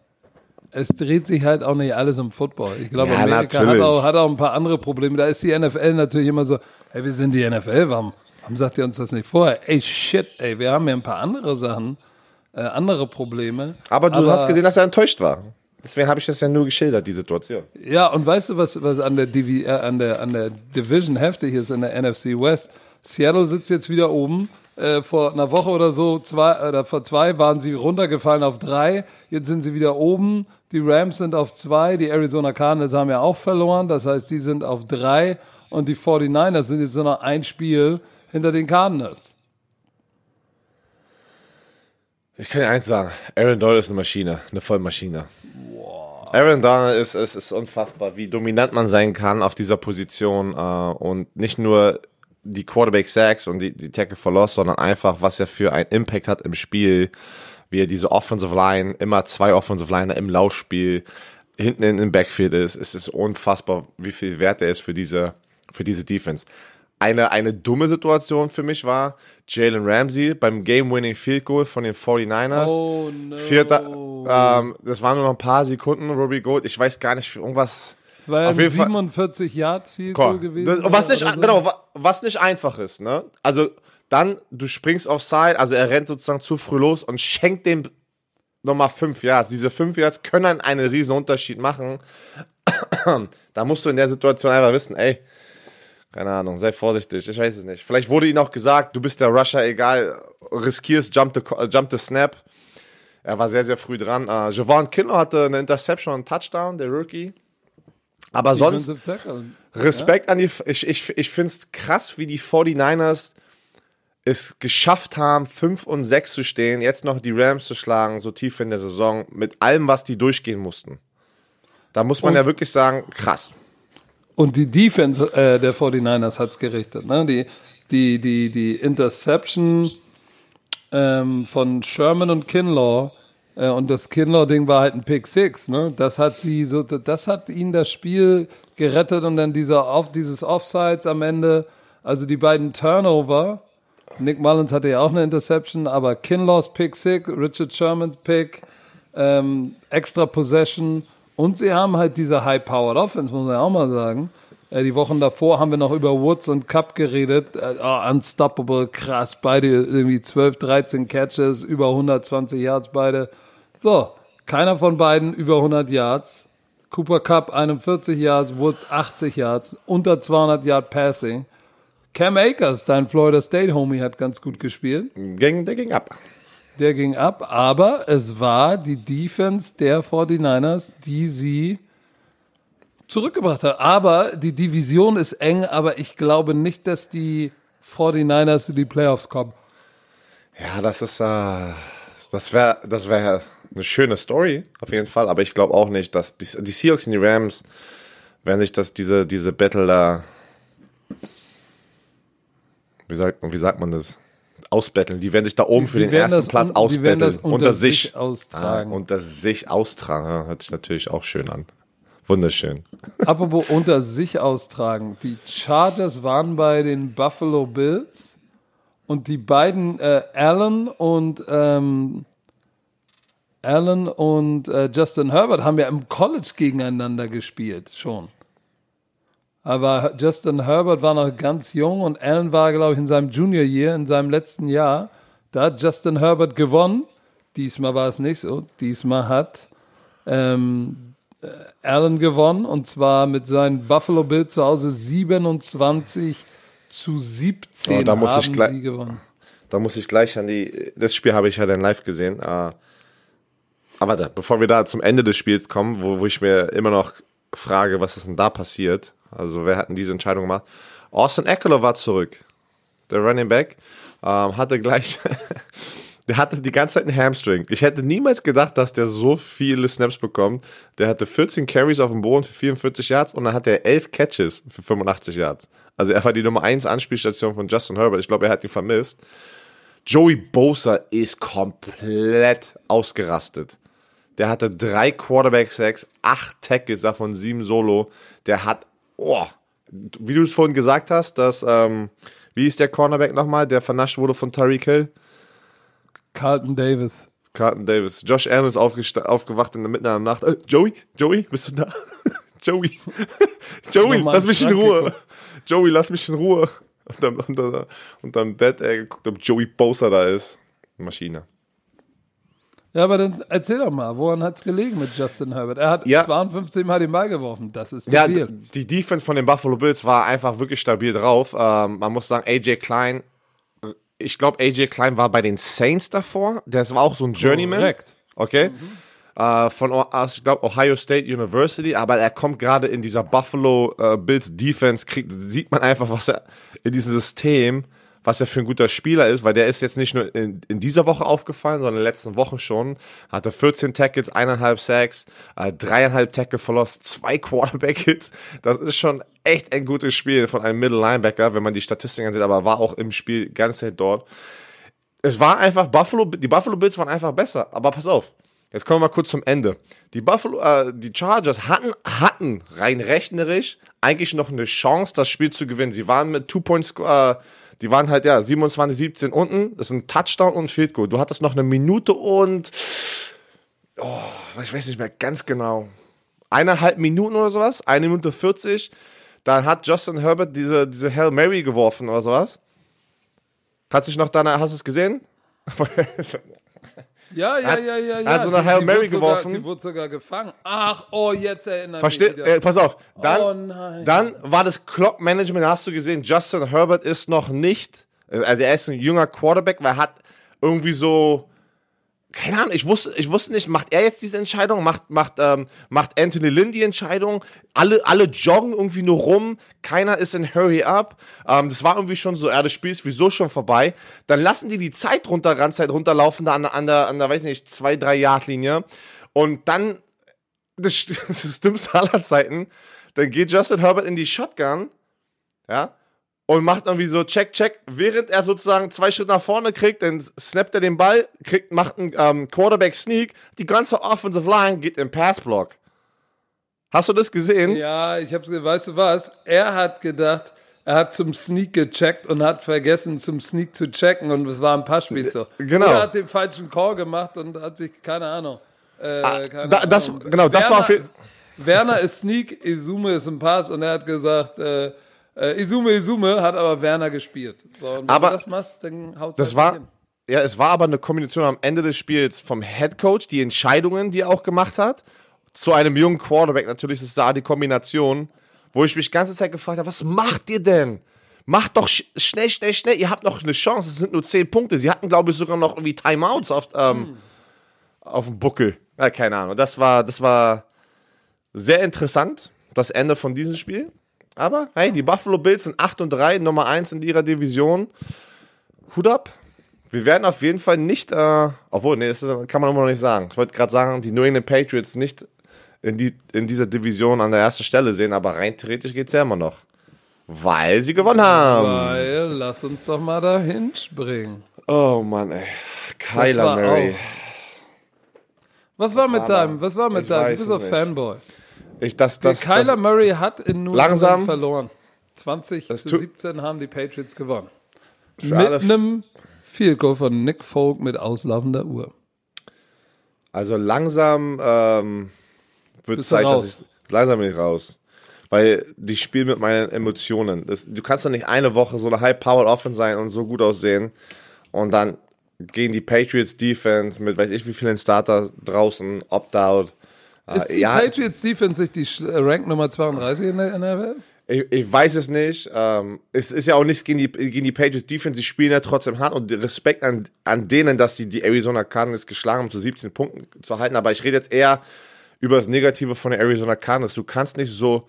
Es dreht sich halt auch nicht alles um Football. Ich glaube, ja, Amerika hat auch, hat auch ein paar andere Probleme. Da ist die NFL natürlich immer so, hey, wir sind die NFL, warum, warum sagt ihr uns das nicht vorher? Ey, shit, ey, wir haben ja ein paar andere Sachen, äh, andere Probleme. Aber du aber, hast gesehen, dass er enttäuscht war. Deswegen habe ich das ja nur geschildert, die Situation. Ja, und weißt du, was, was an, der Divi äh, an, der, an der Division heftig ist in der NFC West? Seattle sitzt jetzt wieder oben. Äh, vor einer Woche oder so, zwei, oder vor zwei waren sie runtergefallen auf drei. Jetzt sind sie wieder oben. Die Rams sind auf zwei. Die Arizona Cardinals haben ja auch verloren. Das heißt, die sind auf drei. Und die 49ers sind jetzt nur noch ein Spiel hinter den Cardinals. Ich kann dir eins sagen: Aaron Doyle ist eine Maschine, eine Vollmaschine. Aaron Donald ist, es ist unfassbar, wie dominant man sein kann auf dieser Position äh, und nicht nur die Quarterback Sacks und die, die Tackle for Loss, sondern einfach, was er für einen Impact hat im Spiel, wie er diese Offensive Line, immer zwei Offensive Liner im Laufspiel hinten in dem Backfield ist. Es ist unfassbar, wie viel Wert er ist für diese, für diese Defense eine, eine dumme Situation für mich war, Jalen Ramsey beim Game-Winning Field Goal von den 49ers. Oh no. Vierter, ähm, das waren nur noch ein paar Sekunden, Robbie Gold. Ich weiß gar nicht, irgendwas. Es war ja ein 47 Yards Field Goal gewesen. Das, was nicht, so. genau, was nicht einfach ist, ne? Also, dann, du springst offside, also er rennt sozusagen zu früh los und schenkt dem nochmal fünf Yards. Diese fünf Yards können einen riesen Unterschied machen. da musst du in der Situation einfach wissen, ey, keine Ahnung, sei vorsichtig, ich weiß es nicht. Vielleicht wurde ihnen auch gesagt, du bist der Rusher, egal, riskierst, jump the, jump the snap. Er war sehr, sehr früh dran. Uh, Javon Kinlo hatte eine Interception und einen Touchdown, der Rookie. Aber sonst, Respekt ja? an die, ich, ich, ich finde es krass, wie die 49ers es geschafft haben, 5 und 6 zu stehen, jetzt noch die Rams zu schlagen, so tief in der Saison, mit allem, was die durchgehen mussten. Da muss man Und- ja wirklich sagen, krass. Und die Defense äh, der 49ers hat's gerichtet. Ne? Die, die, die, die Interception ähm, von Sherman und Kinlaw äh, und das Kinlaw-Ding war halt ein Pick Six. Ne? Das hat sie so, das hat ihnen das Spiel gerettet und dann dieser auf, dieses Offsides am Ende, also die beiden Turnover. Nick Mullins hatte ja auch eine Interception, aber Kinlaws Pick Six, Richard Sherman's Pick, ähm, extra Possession und sie haben halt diese High-Powered Offense, muss man ja auch mal sagen. Äh, die Wochen davor haben wir noch über Woods und Cup geredet. Äh, oh, unstoppable, krass, beide irgendwie 12, 13 Catches, über 120 Yards beide. So, keiner von beiden über 100 Yards. Cooper Cup 41 Yards, Woods 80 Yards, unter 200 Yard Passing. Cam Akers, dein Florida State Homie, hat ganz gut gespielt. Ging, der ging ab. Der ging ab, aber es war die Defense der 49ers, die sie zurückgebracht hat. Aber die Division ist eng, aber ich glaube nicht, dass die 49ers in die Playoffs kommen. Ja, das ist, äh, das wäre, das wäre eine schöne Story, auf jeden Fall. Aber ich glaube auch nicht, dass die, die Seahawks und die Rams werden sich das, diese, diese Battle da, wie sagt, wie sagt man das? Ausbetteln. Die werden sich da oben für Die den ersten Platz un- die ausbetteln. unter sich Ah, austragen. unter sich austragen. Hört sich natürlich auch schön an. Wunderschön. Apropos unter sich austragen. Die Chargers waren bei den Buffalo Bills und die beiden, äh, Allen und ähm, Allen und äh, Justin Herbert haben ja im College gegeneinander gespielt schon. Aber Justin Herbert war noch ganz jung und Allen war, glaube ich, in seinem Junior Year, in seinem letzten Jahr. Da hat Justin Herbert gewonnen. Diesmal war es nicht so. Diesmal hat ähm, äh, Allen gewonnen und zwar mit seinen Buffalo Bills zu Hause 27 zu 17 Oh, da muss haben ich gleich- sie gewonnen. Da muss ich gleich an die. Das Spiel habe ich ja dann live gesehen. Aber warte, bevor wir da zum Ende des Spiels kommen, wo, wo ich mir immer noch frage, was ist denn da passiert? Also, wer hat denn diese Entscheidung gemacht? Austin Eckler war zurück. Der Running Back ähm, hatte gleich. der hatte die ganze Zeit einen Hamstring. Ich hätte niemals gedacht, dass der so viele Snaps bekommt. Der hatte 14 Carries auf dem Boden für 44 Yards und dann hatte er 11 Catches für 85 Yards. Also er war die Nummer 1 Anspielstation von Justin Herbert. Ich glaube, er hat ihn vermisst. Joey Bosa ist komplett ausgerastet. Der hatte drei Quarterback-Sacks, acht Tackles, davon sieben Solo. Der hat, oh, wie du es vorhin gesagt hast, dass, ähm, wie ist der Cornerback nochmal, der vernascht wurde von Tyreek Hill? Carlton Davis. Carlton Davis. Josh Allen ist aufgewacht in der Mitten der Nacht. Äh, Joey? Joey? Bist du da? Joey? Joey, lass mich in Ruhe. geguckt. Joey, lass mich in Ruhe. Und dann, und dann, und dann Bett, ey, geguckt, ob Joey Bosa da ist. Maschine. Ja, aber dann erzähl doch mal, woran hat es gelegen mit Justin Herbert? Er hat Ja. 52 Mal den Ball geworfen. Das ist zu Ja, viel. die Defense von den Buffalo Bills war einfach wirklich stabil drauf. Ähm, man muss sagen, AJ Klein, ich glaube, AJ Klein war bei den Saints davor. Das war auch so ein Journeyman. Korrekt. Okay. Äh, von, ich glaube, Ohio State University, aber er kommt gerade in dieser Buffalo äh, Bills Defense, kriegt, sieht man einfach, was er in diesem System, was er für ein guter Spieler ist, weil der ist jetzt nicht nur in, in dieser Woche aufgefallen, sondern in den letzten Wochen schon. Hatte 14 Tackles, eineinhalb Sacks, äh, dreieinhalb Tackle verlost, zwei Quarterback-Hits. Das ist schon echt ein gutes Spiel von einem Middle Linebacker, wenn man die Statistiken ansieht, aber war auch im Spiel ganz Zeit dort es war einfach Buffalo, die Buffalo Bills waren einfach besser. Aber pass auf, jetzt kommen wir mal kurz zum Ende. Die Buffalo, äh, die Chargers hatten, hatten rein rechnerisch eigentlich noch eine Chance, das Spiel zu gewinnen. Sie waren mit Two Points, äh, die waren halt ja 27, 17 unten. Das ist ein Touchdown und Field Goal. Du hattest noch eine Minute und oh, ich weiß nicht mehr ganz genau. Eineinhalb Minuten oder sowas, eine Minute 40. Dann hat Justin Herbert diese, diese Hail Mary geworfen oder sowas. Kannst du dich noch danach, hast du es gesehen? Ja, ja, ja, ja, ja. hat so eine Hail Mary wurde sogar- geworfen. Die wurde sogar gefangen. Ach, oh, jetzt erinnere Versteh, ich mich äh, pass auf. Dann, Oh nein. dann war das Clock-Management, hast du gesehen, Justin Herbert ist noch nicht, also er ist ein junger Quarterback, weil er hat irgendwie so keine Ahnung, ich wusste, ich wusste nicht, macht er jetzt diese Entscheidung, macht, macht, ähm, macht Anthony Lynn die Entscheidung, alle, alle joggen irgendwie nur rum, keiner ist in Hurry Up, ähm, das war irgendwie schon so, ja, das Spiel ist wieso schon vorbei, dann lassen die die Zeit runter, ganze Zeit runterlaufen, da an, an der, an der, weiß nicht, zwei, drei Yard Linie. Und dann, das, das dümmste aller Zeiten, dann geht Justin Herbert in die Shotgun, ja, und macht irgendwie so check, check, während er sozusagen zwei Schritte nach vorne kriegt, dann snappt er den Ball, kriegt, macht einen ähm, Quarterback-Sneak, die ganze Offensive Line geht im Passblock. Hast du das gesehen? Ja, ich hab's, weißt du was? Er hat gedacht, er hat zum Sneak gecheckt und hat vergessen, zum Sneak zu checken und es war ein Passspiel so. Genau. Er hat den falschen Call gemacht und hat sich, keine Ahnung. Äh, Ah, keine da, das, Ahnung. genau, das war jeden Werner ist Sneak, Izume ist ein Pass und er hat gesagt, äh, äh, Izume, Izume, hat aber Werner gespielt. So, und wenn Aber du das machst, dann haut's Das halt war, hin. ja, es war aber eine Kombination am Ende des Spiels vom Head Coach, die Entscheidungen, die er auch gemacht hat, zu einem jungen Quarterback. Natürlich ist da die Kombination, wo ich mich die ganze Zeit gefragt habe, was macht ihr denn? Macht doch sch schnell, schnell, schnell. Ihr habt noch eine Chance. Es sind nur zehn Punkte. Sie hatten, glaube ich, sogar noch irgendwie Timeouts auf, ähm, auf dem Buckel. Ja, keine Ahnung. Das war, das war sehr interessant, das Ende von diesem Spiel. Aber hey, die Buffalo Bills sind 8 und 3, Nummer 1 in ihrer Division. Hut ab. Wir werden auf jeden Fall nicht, äh, obwohl, nee, das ist, kann man immer noch nicht sagen. Ich wollte gerade sagen, die New England Patriots nicht in, die, in dieser Division an der ersten Stelle sehen, aber rein theoretisch geht es ja immer noch. Weil sie gewonnen haben. Weil, lass uns doch mal dahin springen. Oh Mann, ey. Kyler Murray. Was war mit deinem? Was war mit ich deinem? Du bist nicht. Fanboy. Ich, das, das, Kyler das, Murray hat in New Langsam. Verloren. 20 Das zu tu- 17 haben die Patriots gewonnen. Mit einem Field Goal von Nick Folk mit auslaufender Uhr. Also langsam ähm, wird es Zeit, dass ich langsam bin ich raus. Weil die spielen mit meinen Emotionen. Das, du kannst doch nicht eine Woche so eine High-Powered Offense sein und so gut aussehen und dann gehen die Patriots Defense mit weiß ich wie vielen Starter draußen, Opt-out. Äh, Ist die Patriots Defense nicht die äh, Rank Nummer 32 in der NFL? Ich, ich weiß es nicht. Ähm, es ist ja auch nichts gegen die, gegen die Patriots Defense. Sie spielen ja trotzdem hart und Respekt an, an denen, dass sie die Arizona Cardinals geschlagen haben, zu 17 Punkten zu halten. Aber ich rede jetzt eher über das Negative von den Arizona Cardinals. Du kannst nicht so,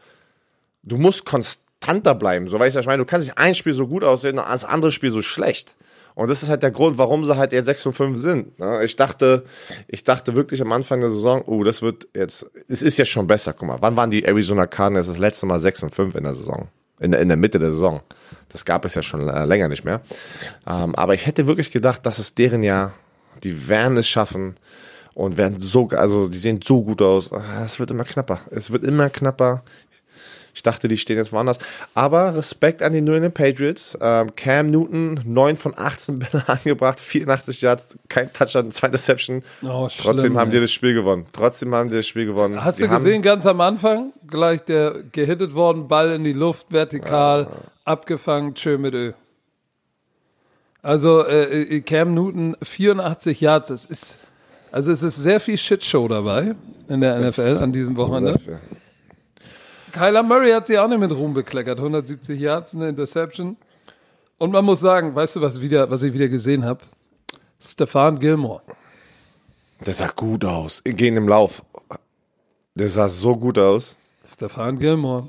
du musst konstanter bleiben. So weißt du, ich meine, du kannst nicht ein Spiel so gut aussehen und das andere Spiel so schlecht. Und das ist halt der Grund, warum sie halt jetzt 6 von 5 sind. ne? Ich dachte, ich dachte wirklich am Anfang der Saison, oh, das wird jetzt, es ist ja schon besser. Guck mal, wann waren die Arizona Cardinals das letzte Mal 6 und 5 in der Saison? In, der- in der Mitte der Saison. Das gab es ja schon äh, länger nicht mehr. Ähm, aber ich hätte wirklich gedacht, dass es deren Jahr, die werden es schaffen und werden so, also die sehen so gut aus. Ah, Es wird immer knapper. Es wird immer knapper. Ich dachte, die stehen jetzt woanders. Aber Respekt an die New England Patriots. Ähm, Cam Newton, 9 von 18 Bälle angebracht, 84 Yards, kein Touchdown, zwei Deception. Oh, Trotzdem schlimm, haben ey. die das Spiel gewonnen. Trotzdem haben die das Spiel gewonnen. Hast die du gesehen, ganz am Anfang, gleich der gehittet worden, Ball in die Luft, vertikal, abgefangen, tschö mit Ö. Also äh, äh, Cam Newton, 84 Yards, es ist, also es ist sehr viel Shitshow dabei in der NFL an diesem Wochenende. Kyler Murray hat sich auch nicht mit Ruhm bekleckert. 170 Yards, eine Interception. Und man muss sagen, weißt du, was, wieder, was ich wieder gesehen habe? Stefan Gilmore. Der sah gut aus. Gehen im Lauf. Der sah so gut aus. Stefan Gilmore.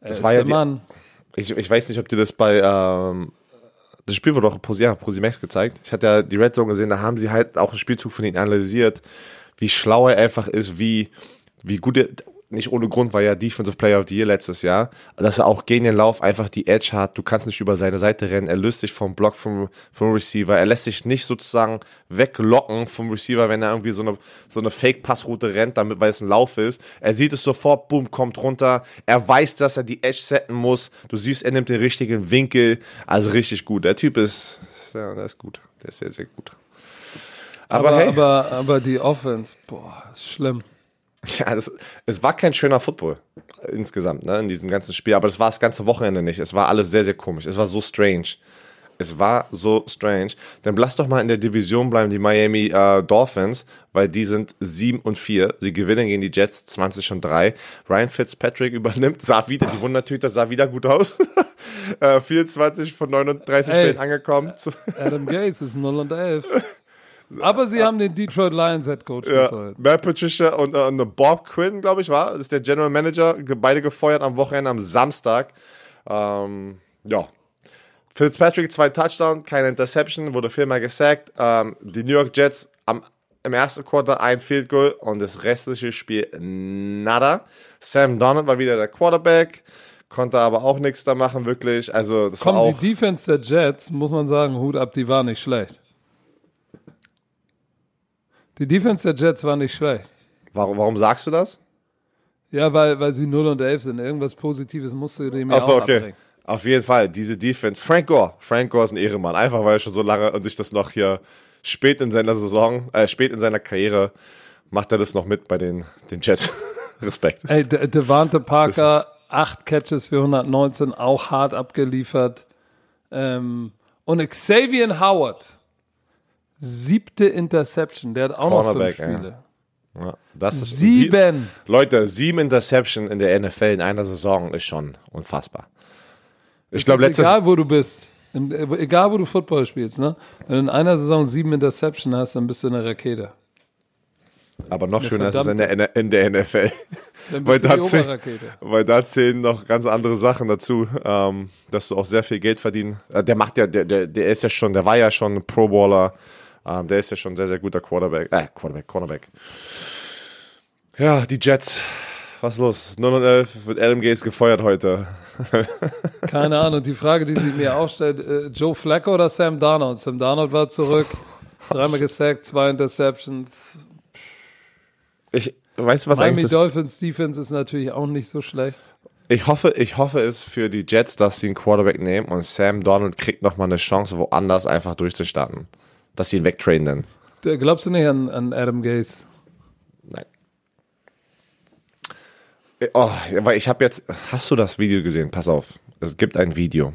Er Das war ja der die- Mann. Ich, ich weiß nicht, ob dir das bei. Ähm, das Spiel wurde auch Pro, ja, Prosimax gezeigt. Ich hatte ja die Red Zone gesehen, da haben sie halt auch einen Spielzug von ihm analysiert, wie schlau er einfach ist, wie, wie gut er. Nicht ohne Grund war ja Defensive Player of the Year letztes Jahr, dass er auch gegen den Lauf einfach die Edge hat. Du kannst nicht über seine Seite rennen. Er löst sich vom Block vom, vom Receiver. Er lässt sich nicht sozusagen weglocken vom Receiver, wenn er irgendwie so eine, so eine Fake-Passroute rennt, damit, weil es ein Lauf ist. Er sieht es sofort, boom, kommt runter. Er weiß, dass er die Edge setten muss. Du siehst, er nimmt den richtigen Winkel. Also richtig gut. Der Typ ist, ist ja, der ist gut. Der ist sehr, sehr gut. Aber, Aber, hey, aber, aber die Offense, boah, ist schlimm. ja, das, es war kein schöner Football insgesamt, ne, in diesem ganzen Spiel. Aber das war das ganze Wochenende nicht. Es war alles sehr, sehr komisch. Es war so strange. Es war so strange. Dann lass doch mal in der Division bleiben, die Miami äh, Dolphins, weil die sind 7 und 4. Sie gewinnen gegen die Jets 20 und 3. Ryan Fitzpatrick übernimmt, sah wieder, die Wundertüte sah wieder gut aus. äh, 24 von 39 Ey. Spielen angekommen. Adam Gaze ist 0 und 11. Aber sie haben den Detroit Lions Head Coach Ja, gefeuert. Matt Patricia und, äh, und Bob Quinn, glaube ich, war, das ist der General Manager, ge- beide gefeuert am Wochenende, am Samstag. Ähm, ja. Fitzpatrick, zwei Touchdown, keine Interception, wurde viermal gesackt. Ähm, die New York Jets am, im ersten Quarter ein Field Goal und das restliche Spiel nada. Sam Donald war wieder der Quarterback, konnte aber auch nichts da machen, wirklich. Also, das Komm, war auch. die Defense der Jets, muss man sagen, Hut ab, die war nicht schlecht. Die Defense der Jets war nicht schlecht. Warum, warum sagst du das? Ja, weil, weil sie 0 und 11 sind. Irgendwas Positives musst du dem ja Achso, auch okay. abbringen. Auf jeden Fall, diese Defense. Frank Gore. Frank Gore ist ein Ehrenmann. Einfach weil er schon so lange und sich das noch hier spät in seiner Saison, äh, spät in seiner Karriere macht er das noch mit bei den, den Jets. Respekt. Ey, De Devante Parker, 8 Catches für 119, auch hart abgeliefert. Ähm, und Xavier Howard, siebte Interception, der hat auch noch fünf Cornerback, ja. Spiele. Ja, das ist Sieben. Sie Leute, sieben Interception in der NFL in einer Saison ist schon unfassbar. Ich glaube, letztes egal, wo du bist. Im- äh, Egal, wo du Football spielst, ne? Wenn du in einer Saison sieben Interception hast, dann bist du eine Rakete. aber noch schöner ist es in der, in der NFL. Dann Weil bist du die da zäh- Oberrakete. Weil da zählen noch ganz andere Sachen dazu, ähm, dass du auch sehr viel Geld verdienen. Äh, der macht ja, der, der, der ist ja schon, der war ja schon ein Pro Baller. Ähm, der ist ja schon ein sehr, sehr guter Quarterback. Äh, Quarterback, Cornerback. Ja, die Jets. Was ist los? 0 und 11 wird Adam Gaze gefeuert heute. Keine Ahnung. Die Frage, die sich mir auch stellt, äh, Joe Flacco oder Sam Darnold? Sam Darnold war zurück, dreimal gesackt, zwei Interceptions. Ich weiß was Miami eigentlich das, Dolphins Defense ist natürlich auch nicht so schlecht. ich hoffe, ich hoffe es für die Jets, dass sie einen Quarterback nehmen und Sam Donald kriegt nochmal eine Chance, woanders einfach durchzustarten. Dass sie ihn wegtrainen dann. Da Glaubst du nicht an, an Adam Gaze? Nein. Oh, aber ich habe jetzt. Hast du das Video gesehen? Pass auf. Es gibt ein Video.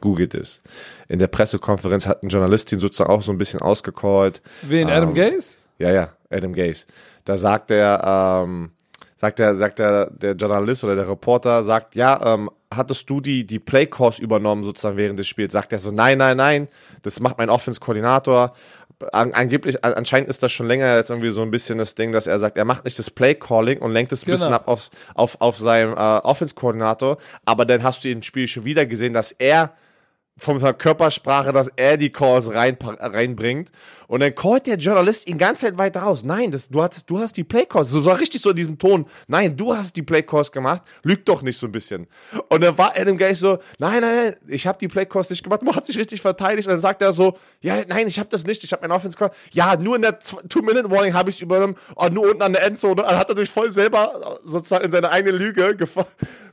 Googelt es. In der Pressekonferenz hat ein Journalist ihn sozusagen auch so ein bisschen ausgecallt. Wen? Adam Gaze? Ja, ja, Adam Gaze. Da sagt er, ähm, sagt der, sagt der, der Journalist oder der Reporter, sagt, ja, ähm, hattest du die, die Playcalls übernommen sozusagen während des Spiels? Sagt er so, nein, nein, nein, das macht mein Offense-Koordinator. An, angeblich, an, anscheinend ist das schon länger jetzt irgendwie so ein bisschen das Ding, dass er sagt, er macht nicht das Play-Calling und lenkt es ein bisschen Genau. ab auf, auf, auf seinen äh, Offense-Koordinator, aber dann hast du im Spiel schon wieder gesehen, dass er von seiner Körpersprache, dass er die Calls rein, reinbringt. Und dann callt der Journalist ihn ganz Zeit weiter raus. Nein, das, du, hattest, du hast die Playcalls. So, so richtig so in diesem Ton. Nein, du hast die Playcalls gemacht. Lüg doch nicht so ein bisschen. Und dann war Adam Gaze so, nein, nein, nein, ich habe die Playcalls nicht gemacht. Man hat sich richtig verteidigt. Und dann sagt er so, ja, nein, ich habe das nicht. Ich habe meinen Offense Call. Ja, nur in der Two-Minute-Warning habe ich es übernommen. Und nur unten an der Endzone. Dann hat er sich voll selber sozusagen in seine eigene Lüge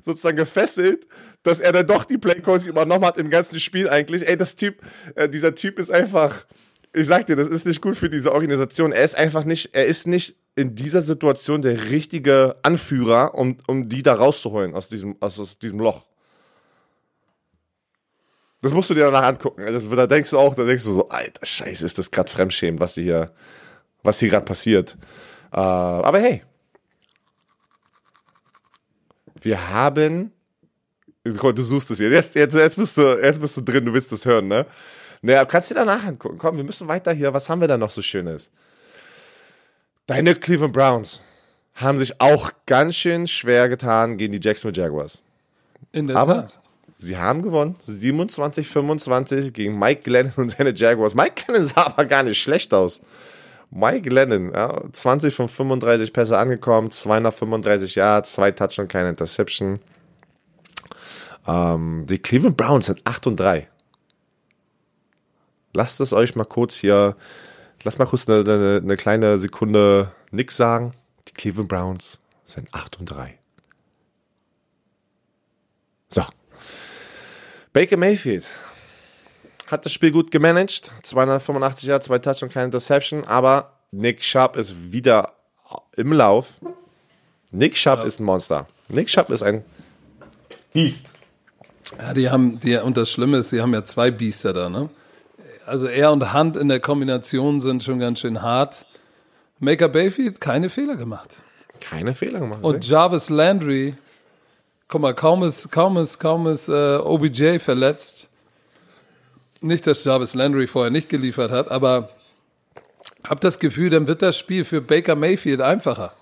sozusagen gefesselt dass er dann doch die Playcalls übernommen hat im ganzen Spiel eigentlich. Ey, das Typ, äh, dieser Typ ist einfach, ich sag dir, das ist nicht gut für diese Organisation. Er ist einfach nicht, er ist nicht in dieser Situation der richtige Anführer, um, um die da rauszuholen aus diesem, aus, aus diesem Loch. Das musst du dir danach angucken. Das, da denkst du auch, da denkst du so, alter Scheiße, ist das gerade Fremdschämen, was hier, was hier gerade passiert. Äh, aber hey. Wir haben Du suchst es. Jetzt, jetzt, jetzt, bist du, jetzt bist du drin, du willst es hören, ne? Naja, kannst du dir danach angucken. Komm, wir müssen weiter hier. Was haben wir da noch so Schönes? Deine Cleveland Browns haben sich auch ganz schön schwer getan gegen die Jacksonville Jaguars. In der Aber Tat. sie haben gewonnen. 27, 25 gegen Mike Glennon und seine Jaguars. Mike Glennon sah aber gar nicht schlecht aus. Mike Glennon, ja, 20 von 35 Pässe angekommen, 235 Yards, zwei Touchdowns, keine Interception. Ähm, die Cleveland Browns sind 8 und 3. Lasst es euch mal kurz hier, lasst mal kurz eine, eine, eine kleine Sekunde nix sagen. Die Cleveland Browns sind 8 und 3. So. Baker Mayfield hat das Spiel gut gemanagt. 285 Jahre, zwei Touchdowns, keine Interception. Aber Nick Sharp ist wieder im Lauf. Nick Sharp ist ein Monster. Nick Sharp ist ein Biest. Ja, die haben, die, und das Schlimme ist, sie haben ja zwei Biester da, ne? Also er und Hunt in der Kombination sind schon ganz schön hart. Maker Bayfield keine Fehler gemacht. Keine Fehler gemacht. Und Jarvis Landry, guck mal, kaum ist, kaum ist, kaum ist äh, OBJ verletzt. Nicht, dass Jarvis Landry vorher nicht geliefert hat, aber Hab das Gefühl, dann wird das Spiel für Baker Mayfield einfacher.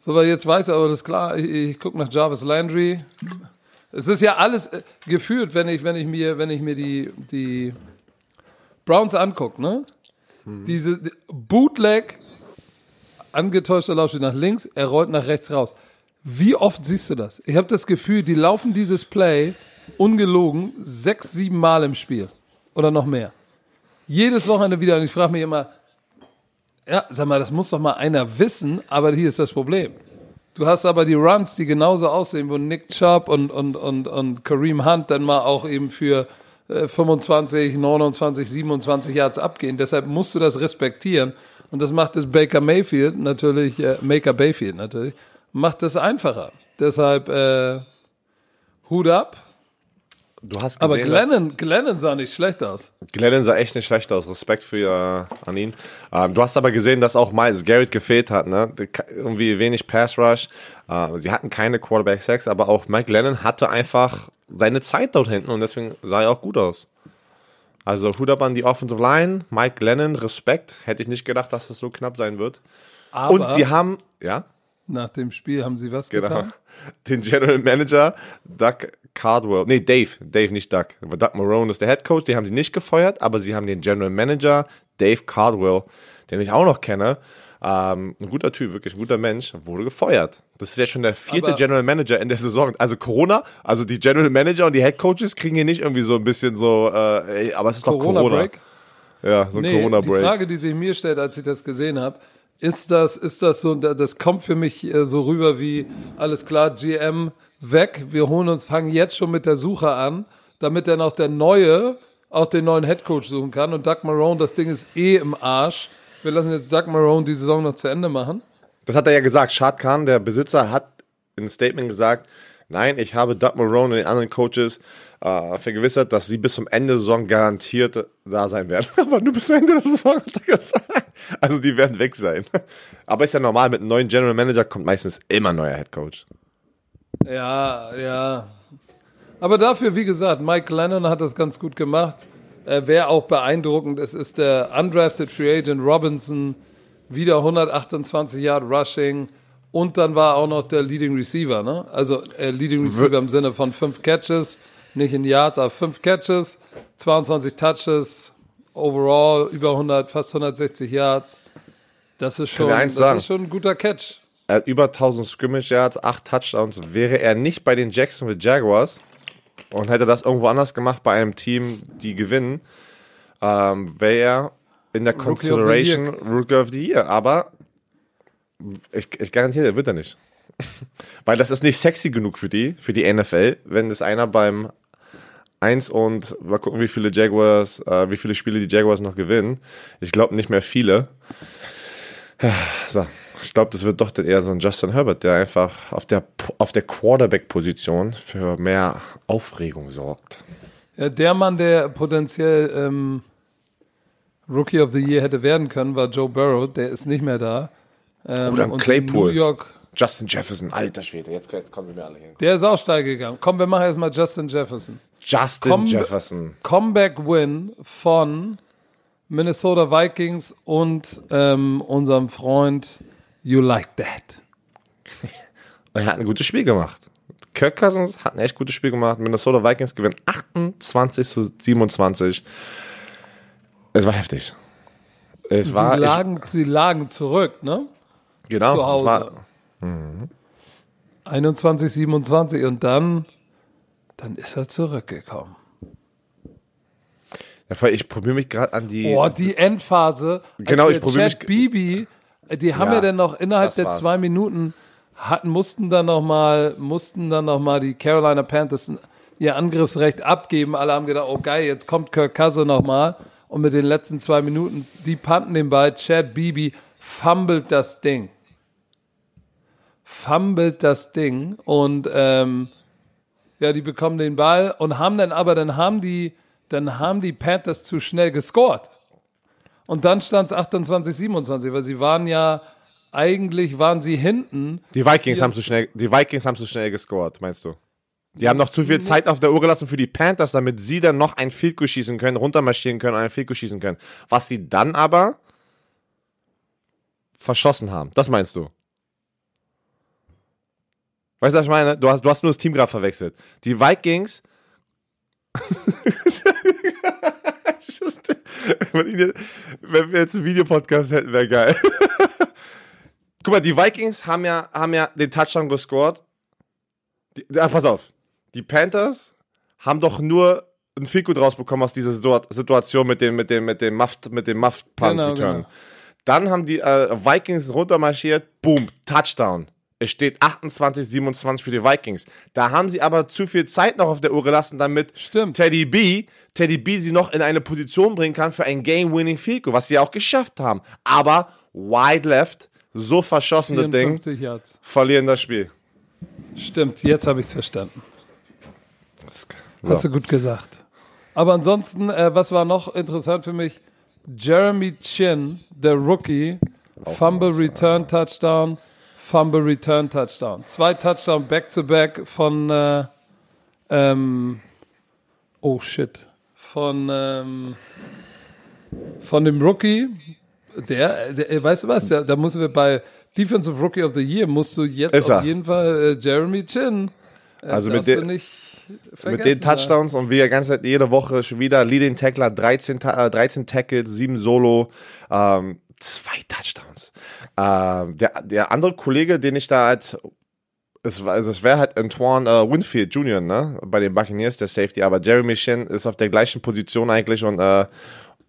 So, weil jetzt weiß er, aber das ist klar, ich, ich gucke nach Jarvis Landry. Es ist ja alles äh, gefühlt, wenn ich, wenn ich mir, wenn ich mir die, die Browns angucke, ne? Diese die Bootleg, angetäuschter Laufspiel nach links, er rollt nach rechts raus. Wie oft siehst du das? Ich habe das Gefühl, die laufen dieses Play ungelogen sechs, sieben Mal im Spiel. Oder noch mehr. Jedes Wochenende wieder. Und ich frage mich immer, ja, sag mal, das muss doch mal einer wissen, aber hier ist das Problem. Du hast aber die Runs, die genauso aussehen, wo Nick Chubb und, und, und, und Kareem Hunt dann mal auch eben für 25, 29, 27 Yards abgehen. Deshalb musst du das respektieren. Und das macht es Baker Mayfield natürlich, äh, Maker Bayfield natürlich, macht es einfacher. Deshalb äh, Hut ab. Du hast Aber gesehen, dass- Glennon, Glennon sah nicht schlecht aus. Glennon sah echt nicht schlecht aus. Respekt für äh, an ihn. Ähm, du hast aber gesehen, dass auch Miles Garrett gefehlt hat. Ne? Irgendwie wenig Pass Rush. Äh, sie hatten keine Quarterback Sacks, aber auch Mike Glennon hatte einfach seine Zeit dort hinten und deswegen sah er auch gut aus. Also Hut ab an die Offensive Line. Mike Glennon, Respekt. Hätte ich nicht gedacht, dass das so knapp sein wird. Aber und sie haben, ja, nach dem Spiel haben sie was genau, getan. den General Manager Doug Cardwell, nee, Dave, Dave, nicht Doug. Aber Doug Marone ist der Head Coach, den haben sie nicht gefeuert, aber sie haben den General Manager Dave Cardwell, den ich auch noch kenne, ähm, ein guter Typ, wirklich ein guter Mensch, wurde gefeuert. Das ist jetzt schon der vierte Aber- General Manager in der Saison. Also Corona, also die General Manager und die Head Coaches kriegen hier nicht irgendwie so ein bisschen so, äh, ey, aber es ist doch Corona. Corona-Break. Ja, so ein Nee, Corona-Break. die Frage, die sich mir stellt, als ich das gesehen habe, ist das, ist das so, da- das kommt für mich äh, so rüber wie, alles klar, GM weg, wir holen uns, fangen jetzt schon mit der Suche an, damit dann auch der Neue auch den neuen Headcoach suchen kann und Doug Marone, das Ding ist eh im Arsch. Wir lassen jetzt Doug Marone die Saison noch zu Ende machen. Das hat er ja gesagt. Shad Khan, der Besitzer, hat in einem Statement gesagt, nein, ich habe Doug Marone und den anderen Coaches äh, vergewissert, dass sie bis zum Ende der Saison garantiert da sein werden. Aber nur bis zum Ende der Saison hat er gesagt. Also die werden weg sein. Aber ist ja normal, mit einem neuen General Manager kommt meistens immer ein neuer Head Coach. Ja, ja. Aber dafür, wie gesagt, Mike Lennon hat das ganz gut gemacht. Äh, Wer auch beeindruckend ist, ist der undrafted Free Agent Robinson. Wieder 128 Yard Rushing. Und dann war auch noch der Leading Receiver, ne? Also äh, Leading Receiver im Sinne von fünf Catches, nicht in Yards, aber fünf Catches, 22 Touches, overall über 100, fast 160 Yards. Das ist schon, das sagen? ist schon ein guter Catch. Er über 1000 Scrimmage Yards, 8 Touchdowns. Wäre er nicht bei den Jacksonville Jaguars und hätte das irgendwo anders gemacht bei einem Team, die gewinnen, ähm, wäre er in der Consideration. Rookie of the Year. Aber ich, ich garantiere, der wird er nicht. Weil das ist nicht sexy genug für die, für die NFL, wenn das einer beim 1 und mal gucken, wie viele Jaguars, äh, wie viele Spiele die Jaguars noch gewinnen. Ich glaube nicht mehr viele. So, ich glaube, das wird doch dann eher so ein Justin Herbert, der einfach auf der, auf der Quarterback-Position für mehr Aufregung sorgt. Ja, der Mann, der potenziell ähm, Rookie of the Year hätte werden können, war Joe Burrow. Der ist nicht mehr da. Ähm, Oder Claypool. New York, Justin Jefferson, alter Schwede, jetzt, jetzt kommen sie mir alle hin. der ist auch steil gegangen. Komm, wir machen erstmal Justin Jefferson. Justin Komm- Jefferson. Comeback-Win von Minnesota Vikings und ähm, unserem Freund You Like That. Und er hat ein gutes Spiel gemacht. Kirk Cousins hat ein echt gutes Spiel gemacht. Minnesota Vikings gewinnen 28 zu 27. Es war heftig. Es Sie war, lagen, sie lagen zurück, ne? ich, genau, zu Hause. war, 21, 27 und dann, dann ist er zurückgekommen. ja, ich probiere mich gerade an die, Boah, die Endphase. Genau, ich der probier Chad mich- Bibi, die haben Ja, ja, dann noch innerhalb der war's. zwei Minuten hatten, mussten dann noch mal, mussten dann noch mal die Carolina Panthers ihr Angriffsrecht abgeben. Alle haben gedacht, oh geil, jetzt kommt Kirk Cousins noch mal und mit den letzten zwei Minuten, die panten den Ball. Chad Bibi fummelt das Ding. Fummelt das Ding und ähm, ja, die bekommen den Ball und haben dann aber, dann haben die, dann haben die Panthers zu schnell gescored. Und dann stand es 28, 27, weil sie waren ja, eigentlich waren sie hinten. die Vikings haben zu schnell, die Vikings haben zu schnell gescored, meinst du? Die haben noch zu viel Zeit auf der Uhr gelassen für die Panthers, damit sie dann noch ein Field Goal schießen können, runtermarschieren können und ein Field Goal schießen können. Was sie dann aber verschossen haben. Das meinst du? Weißt du, was ich meine? Du hast, du hast nur das Team gerade verwechselt. Die Vikings. wenn wir jetzt einen Videopodcast hätten, wäre geil. Guck mal, die Vikings haben ja, haben ja den Touchdown gescored. Die, ah, pass auf. Die Panthers haben doch nur ein Fico draus bekommen aus dieser Situation mit dem, mit dem, mit dem Muff, mit dem Muff Punt genau, Return. Genau. Dann haben die äh, Vikings runtermarschiert, boom, Touchdown. Es steht 28, 27 für die Vikings. Da haben sie aber zu viel Zeit noch auf der Uhr gelassen, damit Stimmt. Teddy B, Teddy B sie noch in eine Position bringen kann für ein Game-Winning Field was sie auch geschafft haben. Aber wide left, so verschossene Ding, Yards. verlieren das Spiel. Stimmt, jetzt habe ich es verstanden. So. Hast du gut gesagt. Aber ansonsten, äh, was war noch interessant für mich? Jeremy Chin, der Rookie, Fumble Return Touchdown, Fumble Return Touchdown. Zwei Touchdown Back-to-Back von, äh, ähm, oh shit, von, ähm, von dem Rookie. Der, der weißt du was, da, da müssen wir bei Defensive Rookie of the Year, musst du jetzt auf jeden Fall äh, Jeremy Chin. Äh, also mit dem mit den Touchdowns da. und wie er jede Woche schon wieder Leading Tackler, 13, äh, 13 Tackles, 7 Solo, ähm, zwei Touchdowns. Ähm, der, der andere Kollege, den ich da halt es, also es wäre halt Antoine äh, Winfield Jr., ne? Bei den Buccaneers, der Safety, aber Jeremy Shin ist auf der gleichen Position eigentlich und, äh,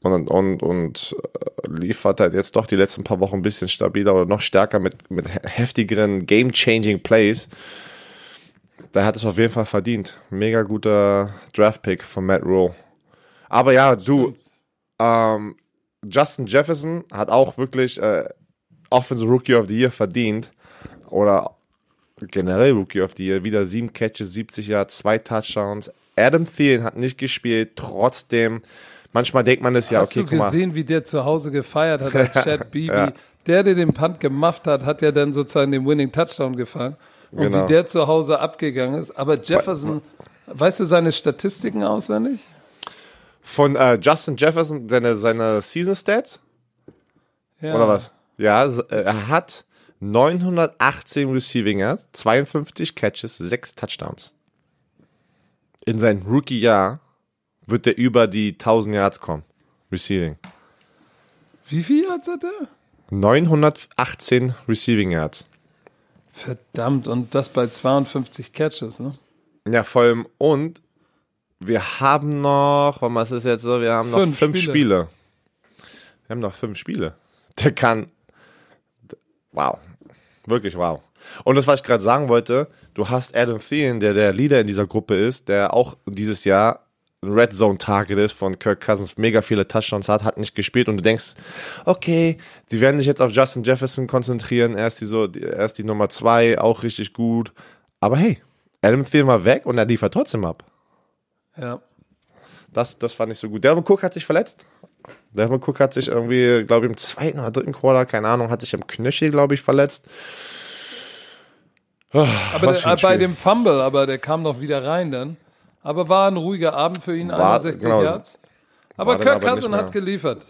und, und, und äh, liefert halt jetzt doch die letzten paar Wochen ein bisschen stabiler oder noch stärker mit, mit heftigeren, game-changing Plays. Da hat es auf jeden Fall verdient. Mega guter Draft-Pick von Matt Rowe. Aber ja, du, ähm, Justin Jefferson hat auch wirklich äh, Offensive Rookie of the Year verdient. Oder generell Rookie of the Year. Wieder sieben Catches, 70 Yards, zwei Touchdowns. Adam Thielen hat nicht gespielt, trotzdem. Manchmal denkt man es ja, Hast okay, du gesehen, wie der zu Hause gefeiert hat als Chad Beebe? ja. Der, der den Punt gemacht hat, hat ja dann sozusagen den Winning Touchdown gefangen. Und genau. wie der zu Hause abgegangen ist. Aber Jefferson, weißt du seine Statistiken auswendig? Von äh, Justin Jefferson, seine, seine Season Stats? Ja. Oder was? Ja, äh, er hat 918 Receiving Yards, 52 Catches, 6 Touchdowns. In seinem Rookie-Jahr wird er über die 1000 Yards kommen. Receiving. Wie viel Yards hat er? 918 Receiving Yards. Verdammt, und das bei 52 Catches, ne? Ja, vor allem, und wir haben noch, was ist jetzt so, wir haben noch fünf, fünf Spiele. Spiele. Wir haben noch fünf Spiele. Der kann, wow, wirklich wow. Und das, was ich gerade sagen wollte, du hast Adam Thielen, der der Leader in dieser Gruppe ist, der auch dieses Jahr ein Red Zone Target ist von Kirk Cousins, mega viele Touchdowns hat, hat nicht gespielt und du denkst, okay, sie werden sich jetzt auf Justin Jefferson konzentrieren, er ist die, so, er ist die Nummer zwei, auch richtig gut. Aber hey, Adam Thielen war weg und er liefert trotzdem ab. Ja. Das, das fand ich so gut. Devin Cook hat sich verletzt. Devin Cook hat sich irgendwie, glaube ich, im zweiten oder dritten Quarter, keine Ahnung, hat sich am Knöchel, glaube ich, verletzt. Oh, aber der, bei dem Fumble, aber der kam noch wieder rein dann. Aber war ein ruhiger Abend für ihn, war, 61 genau, Yards. Aber Kirk Cousin hat geliefert.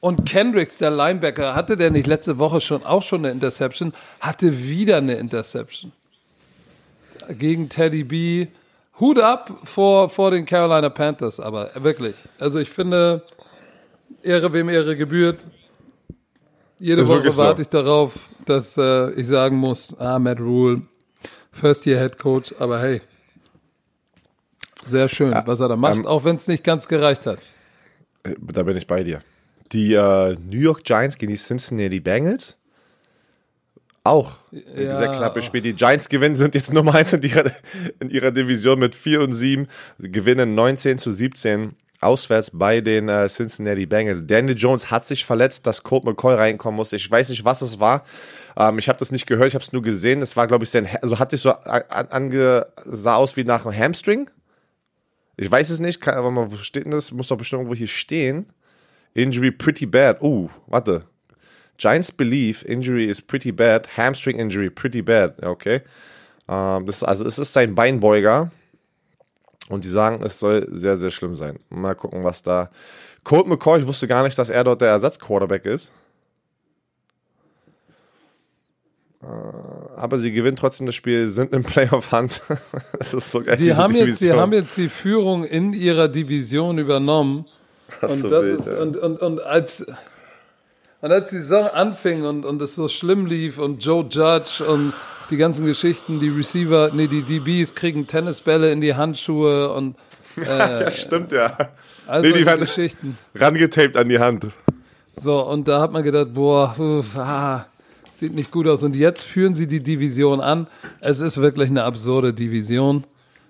Und Kendricks, der Linebacker, hatte der nicht letzte Woche schon auch schon eine Interception, hatte wieder eine Interception. Gegen Teddy B. Hut ab vor, vor den Carolina Panthers, aber wirklich. Also ich finde, Ehre wem Ehre gebührt. Jede ist Woche warte so. ich darauf, dass äh, ich sagen muss, ah, Matt Rule, First Year Head Coach, aber hey, sehr schön, was er da macht, ähm, auch wenn es nicht ganz gereicht hat. Äh, da bin ich bei dir. Die äh, New York Giants gegen die Cincinnati Bengals. Auch. Ja. Sehr knappe Spiel. Die Giants gewinnen, sind jetzt Nummer 1 in ihrer, in ihrer Division mit 4 und 7, gewinnen 19 zu 17 auswärts bei den äh, Cincinnati Bengals. Daniel Jones hat sich verletzt, dass Colt McCoy reinkommen muss. Ich weiß nicht, was es war. Ähm, ich habe das nicht gehört, ich habe es nur gesehen. Es war, glaube ich, sein, also hat sich so ange, sah aus wie nach einem Hamstring. Ich weiß es nicht, kann, aber wo steht denn das? Muss doch bestimmt irgendwo hier stehen. Injury pretty bad. Uh, warte. Giants believe injury is pretty bad. Hamstring injury pretty bad. Okay. Ähm, das, also es ist sein Beinbeuger. Und die sagen, es soll sehr, sehr schlimm sein. Mal gucken, was da. Colt McCoy, ich wusste gar nicht, dass er dort der Ersatzquarterback ist. aber sie gewinnen trotzdem das Spiel, sind im Playoff-Hand. das ist so geil. Die haben, jetzt, die Division. haben jetzt die Führung in ihrer Division übernommen. Und, so das wild, ist, ja. und, und, und, als, und als die Saison anfing und, und es so schlimm lief und Joe Judge und die ganzen Geschichten, die Receiver, nee, die DBs kriegen Tennisbälle in die Handschuhe und ja, stimmt, ja. also Nee, die die waren- Geschichten. Rangetaped an die Hand. So, und da hat man gedacht, boah, uff, ah, sieht nicht gut aus. Und jetzt führen sie die Division an. Es ist wirklich eine absurde Division.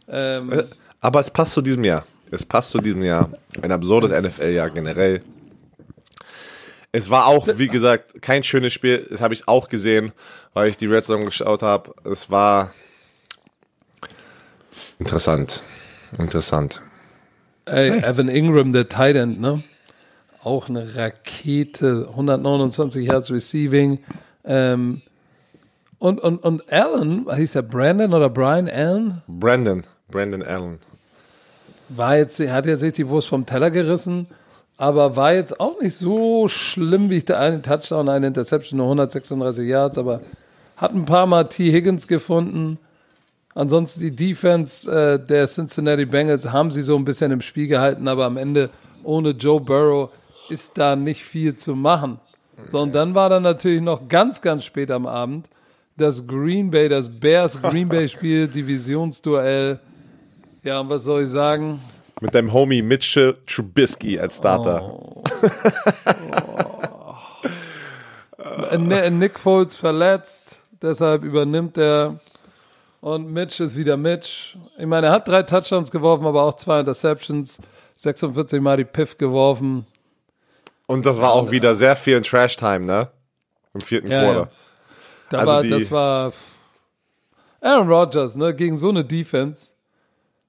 Ähm, Aber es passt zu diesem Jahr. Es passt zu diesem Jahr. Ein absurdes NFL-Jahr generell. Es war auch, wie gesagt, kein schönes Spiel. Das habe ich auch gesehen, weil ich die Red Zone geschaut habe. Es war interessant. Interessant. Ey, Evan Ingram, der Tight End, ne? Auch eine Rakete, 129 Yards Receiving. Ähm, und, und, und Allen, hieß der Brandon oder Brian Allen? Brandon. Brandon Allen. War jetzt, er hat jetzt nicht die Wurst vom Teller gerissen, aber war jetzt auch nicht so schlimm, wie ich da einen Touchdown, eine Interception, nur 136 Yards, aber hat ein paar Mal T. Higgins gefunden. Ansonsten die Defense äh, der Cincinnati Bengals haben sie so ein bisschen im Spiel gehalten, aber am Ende ohne Joe Burrow ist da nicht viel zu machen. So, und dann war dann natürlich noch ganz, ganz spät am Abend das Green Bay, das Bears Green Bay Spiel, Divisionsduell. Ja, und was soll ich sagen? Mit deinem Homie Mitchell Trubisky als Starter. Äh, Ni- Nick Foles verletzt, deshalb übernimmt er. Und Mitch ist wieder Mitch. Ich meine, er hat drei Touchdowns geworfen, aber auch zwei Interceptions, 46 Mal die Piff geworfen. Und das war auch wieder sehr viel in Trash-Time, ne? Im vierten Ja, Quarter. ja. Da Also war, das war Aaron Rodgers, ne, gegen so eine Defense.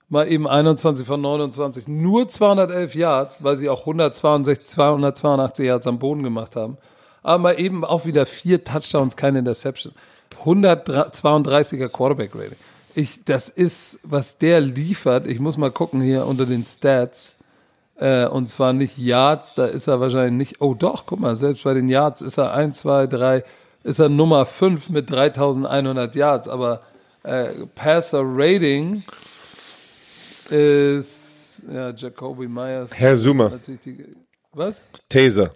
Mal eben 21 von 29, nur 211 Yards, weil sie auch 162, 282 Yards am Boden gemacht haben. Aber mal eben auch wieder vier Touchdowns, keine Interception. 132er Quarterback-Rating. Ich, das ist, was der liefert. Ich muss mal gucken hier unter den Stats. Äh, und zwar nicht Yards, da ist er wahrscheinlich nicht. Oh doch, guck mal, selbst bei den Yards ist er 1, 2, 3, ist er Nummer 5 mit 3100 Yards. Aber äh, Passer Rating ist ja Jacoby Myers. Herr die, was? These.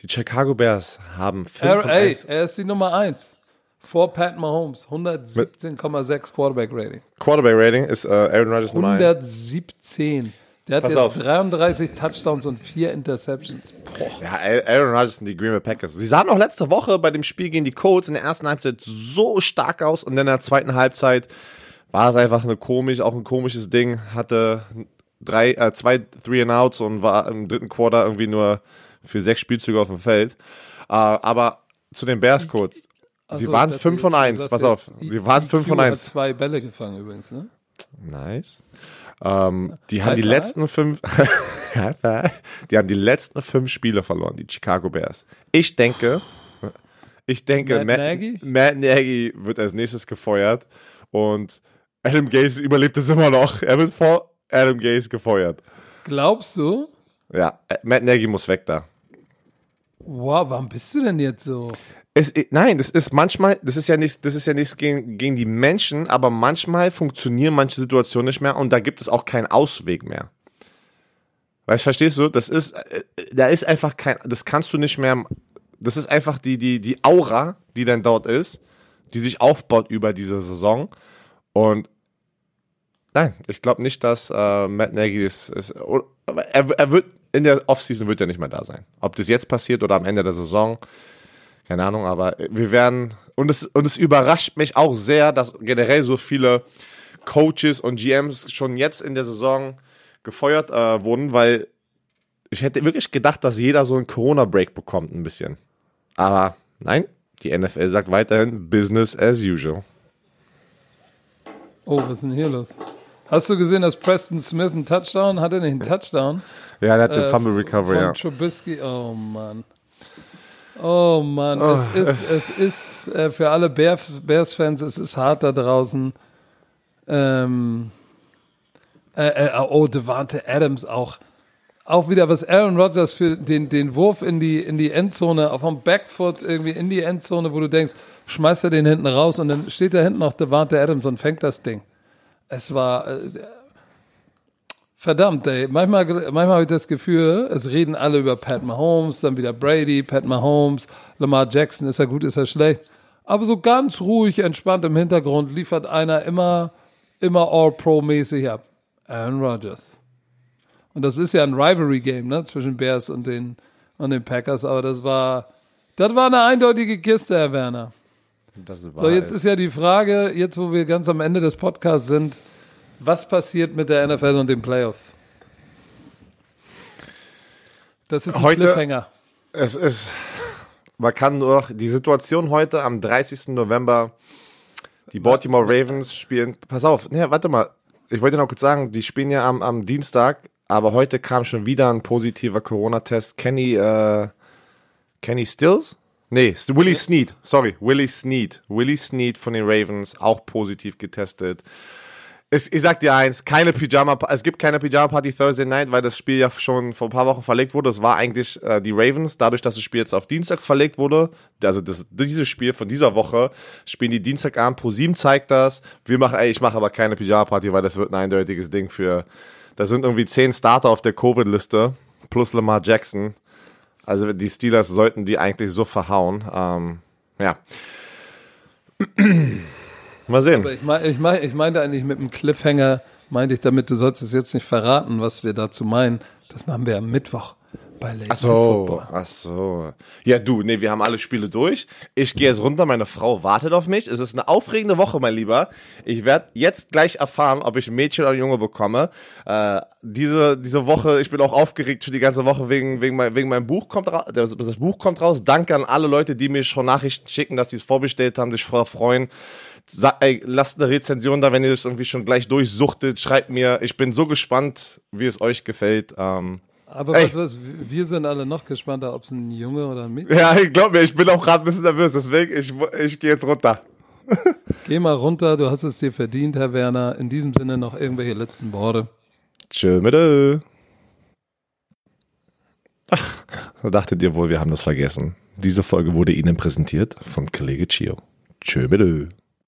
Die Chicago Bears haben 5 Er, und ey, 1. er ist die Nummer 1. Vor Pat Mahomes. 117,6 Quarterback Rating. Quarterback Rating ist äh, Aaron Rodgers Nummer 1. 117. Der hat Pass jetzt auf. 33 Touchdowns und 4 Interceptions. Boah. Ja, Aaron Rodgers und die Green Bay Packers. Sie sahen auch letzte Woche bei dem Spiel gegen die Colts in der ersten Halbzeit so stark aus und in der zweiten Halbzeit war es einfach eine komisch, auch ein komisches Ding. Hatte drei, äh, zwei Three and Outs und war im dritten Quarter irgendwie nur für sechs Spielzüge auf dem Feld. Äh, aber zu den Bears kurz. Sie Achso, waren ich dachte, 5 von du 1. sagst Pass auf. Sie waren EQ 5 von hat 1. zwei Bälle gefangen übrigens, ne? Nice. Ähm, die haben die letzten fünf, die haben die letzten fünf Spiele verloren, die Chicago Bears. Ich denke, ich denke, Matt Matt, Nagy? Matt Nagy wird als nächstes gefeuert und Adam Gaze überlebt es immer noch. Er wird vor Adam Gaze gefeuert. Glaubst du? Ja, äh, Matt Nagy muss weg da. Wow, warum bist du denn jetzt so? Es, nein, das ist manchmal, das ist ja nicht, das ist ja nichts gegen, gegen die Menschen, aber manchmal funktionieren manche Situationen nicht mehr und da gibt es auch keinen Ausweg mehr. Weißt, verstehst du? Das ist, äh, da ist einfach kein, das kannst du nicht mehr, das ist einfach die, die, die Aura, die dann dort ist, die sich aufbaut über diese Saison und nein, ich glaube nicht, dass äh, Matt Nagy ist, ist er, er wird, in der Offseason wird er nicht mehr da sein. Ob das jetzt passiert oder am Ende der Saison, keine Ahnung, aber wir werden, und es, und es überrascht mich auch sehr, dass generell so viele Coaches und GMs schon jetzt in der Saison gefeuert äh, wurden, weil ich hätte wirklich gedacht, dass jeder so einen Corona-Break bekommt, ein bisschen. Aber nein, die NFL sagt weiterhin Business as usual. Oh, was ist denn hier los? Hast du gesehen, dass Preston Smith einen Touchdown hat? Er nicht einen Touchdown? Ja, der hat den Äh, Fumble Recovery, von ja. Trubisky. Oh Mann. Oh Mann, es ist, es ist äh, für alle Bear, Bears-Fans, es ist hart da draußen. Ähm, äh, äh, oh, Devante Adams auch. auch wieder, was Aaron Rodgers für den, den Wurf in die, in die Endzone, auf dem Backfoot irgendwie in die Endzone, wo du denkst, schmeißt er den hinten raus und dann steht da hinten noch Devante Adams und fängt das Ding. Es war, äh, verdammt, ey. Manchmal, manchmal habe ich das Gefühl, es reden alle über Pat Mahomes, dann wieder Brady, Pat Mahomes, Lamar Jackson, ist er gut, ist er schlecht. Aber so ganz ruhig, entspannt im Hintergrund liefert einer immer, immer All-Pro-mäßig ab. Aaron Rodgers. Und das ist ja ein Rivalry-Game, ne, zwischen Bears und den, und den Packers, aber das war, das war eine eindeutige Kiste, Herr Werner. So, jetzt ist ja die Frage, jetzt wo wir ganz am Ende des Podcasts sind, was passiert mit der NFL und den Playoffs? Das ist ein Heute, Cliffhanger. Es ist, man kann nur die Situation heute am 30. November, die Baltimore Ravens spielen, pass auf, ne, warte mal, ich wollte noch kurz sagen, die spielen ja am, am Dienstag, aber heute kam schon wieder ein positiver Corona-Test. Kenny, äh, Kenny Stills? Nee, Willie Snead, sorry, Willie Snead. Willie Snead von den Ravens, auch positiv getestet. Es, ich sag dir eins, keine Pyjama, es gibt keine Pyjama Party Thursday Night, weil das Spiel ja schon vor ein paar Wochen verlegt wurde. Es war eigentlich äh, die Ravens, dadurch, dass das Spiel jetzt auf Dienstag verlegt wurde. Also das, dieses Spiel von dieser Woche spielen die Dienstagabend. Pro 7 zeigt das. Wir machen, ey, ich mache aber keine Pyjama Party, weil das wird ein eindeutiges Ding für. Da sind irgendwie zehn Starter auf der Covid-Liste plus Lamar Jackson. Also die Steelers sollten die eigentlich so verhauen. Ähm, ja. Mal sehen. Aber ich, mein, ich, mein, ich meinte eigentlich mit dem Cliffhanger, meinte ich damit, du sollst es jetzt nicht verraten, was wir dazu meinen. Das machen wir am Mittwoch bei Late Ach so, ach so. Ja, du, nee, wir haben alle Spiele durch. Ich gehe jetzt runter, meine Frau wartet auf mich. Es ist eine aufregende Woche, mein Lieber. Ich werde jetzt gleich erfahren, ob ich ein Mädchen oder ein Junge bekomme. Äh, diese, diese Woche, ich bin auch aufgeregt für die ganze Woche wegen, wegen, mein, wegen meinem Buch kommt raus. Das, das Buch kommt raus. Danke an alle Leute, die mir schon Nachrichten schicken, dass sie es vorbestellt haben, sich voll freuen. Sag, ey, lasst eine Rezension da, wenn ihr das irgendwie schon gleich durchsuchtet. Schreibt mir. Ich bin so gespannt, wie es euch gefällt. Ähm, Aber Ey. weißt du was, wir sind alle noch gespannter, ob es ein Junge oder ein Mädchen ja, ich glaube mir, ich bin auch gerade ein bisschen nervös. Deswegen, ich, ich gehe jetzt runter. Geh mal runter, du hast es dir verdient, Herr Werner. In diesem Sinne noch irgendwelche letzten Worte. Tschö mit Ach, da dachtet ihr wohl, wir haben das vergessen. Diese Folge wurde Ihnen präsentiert von Kollege Chio. Tschö mit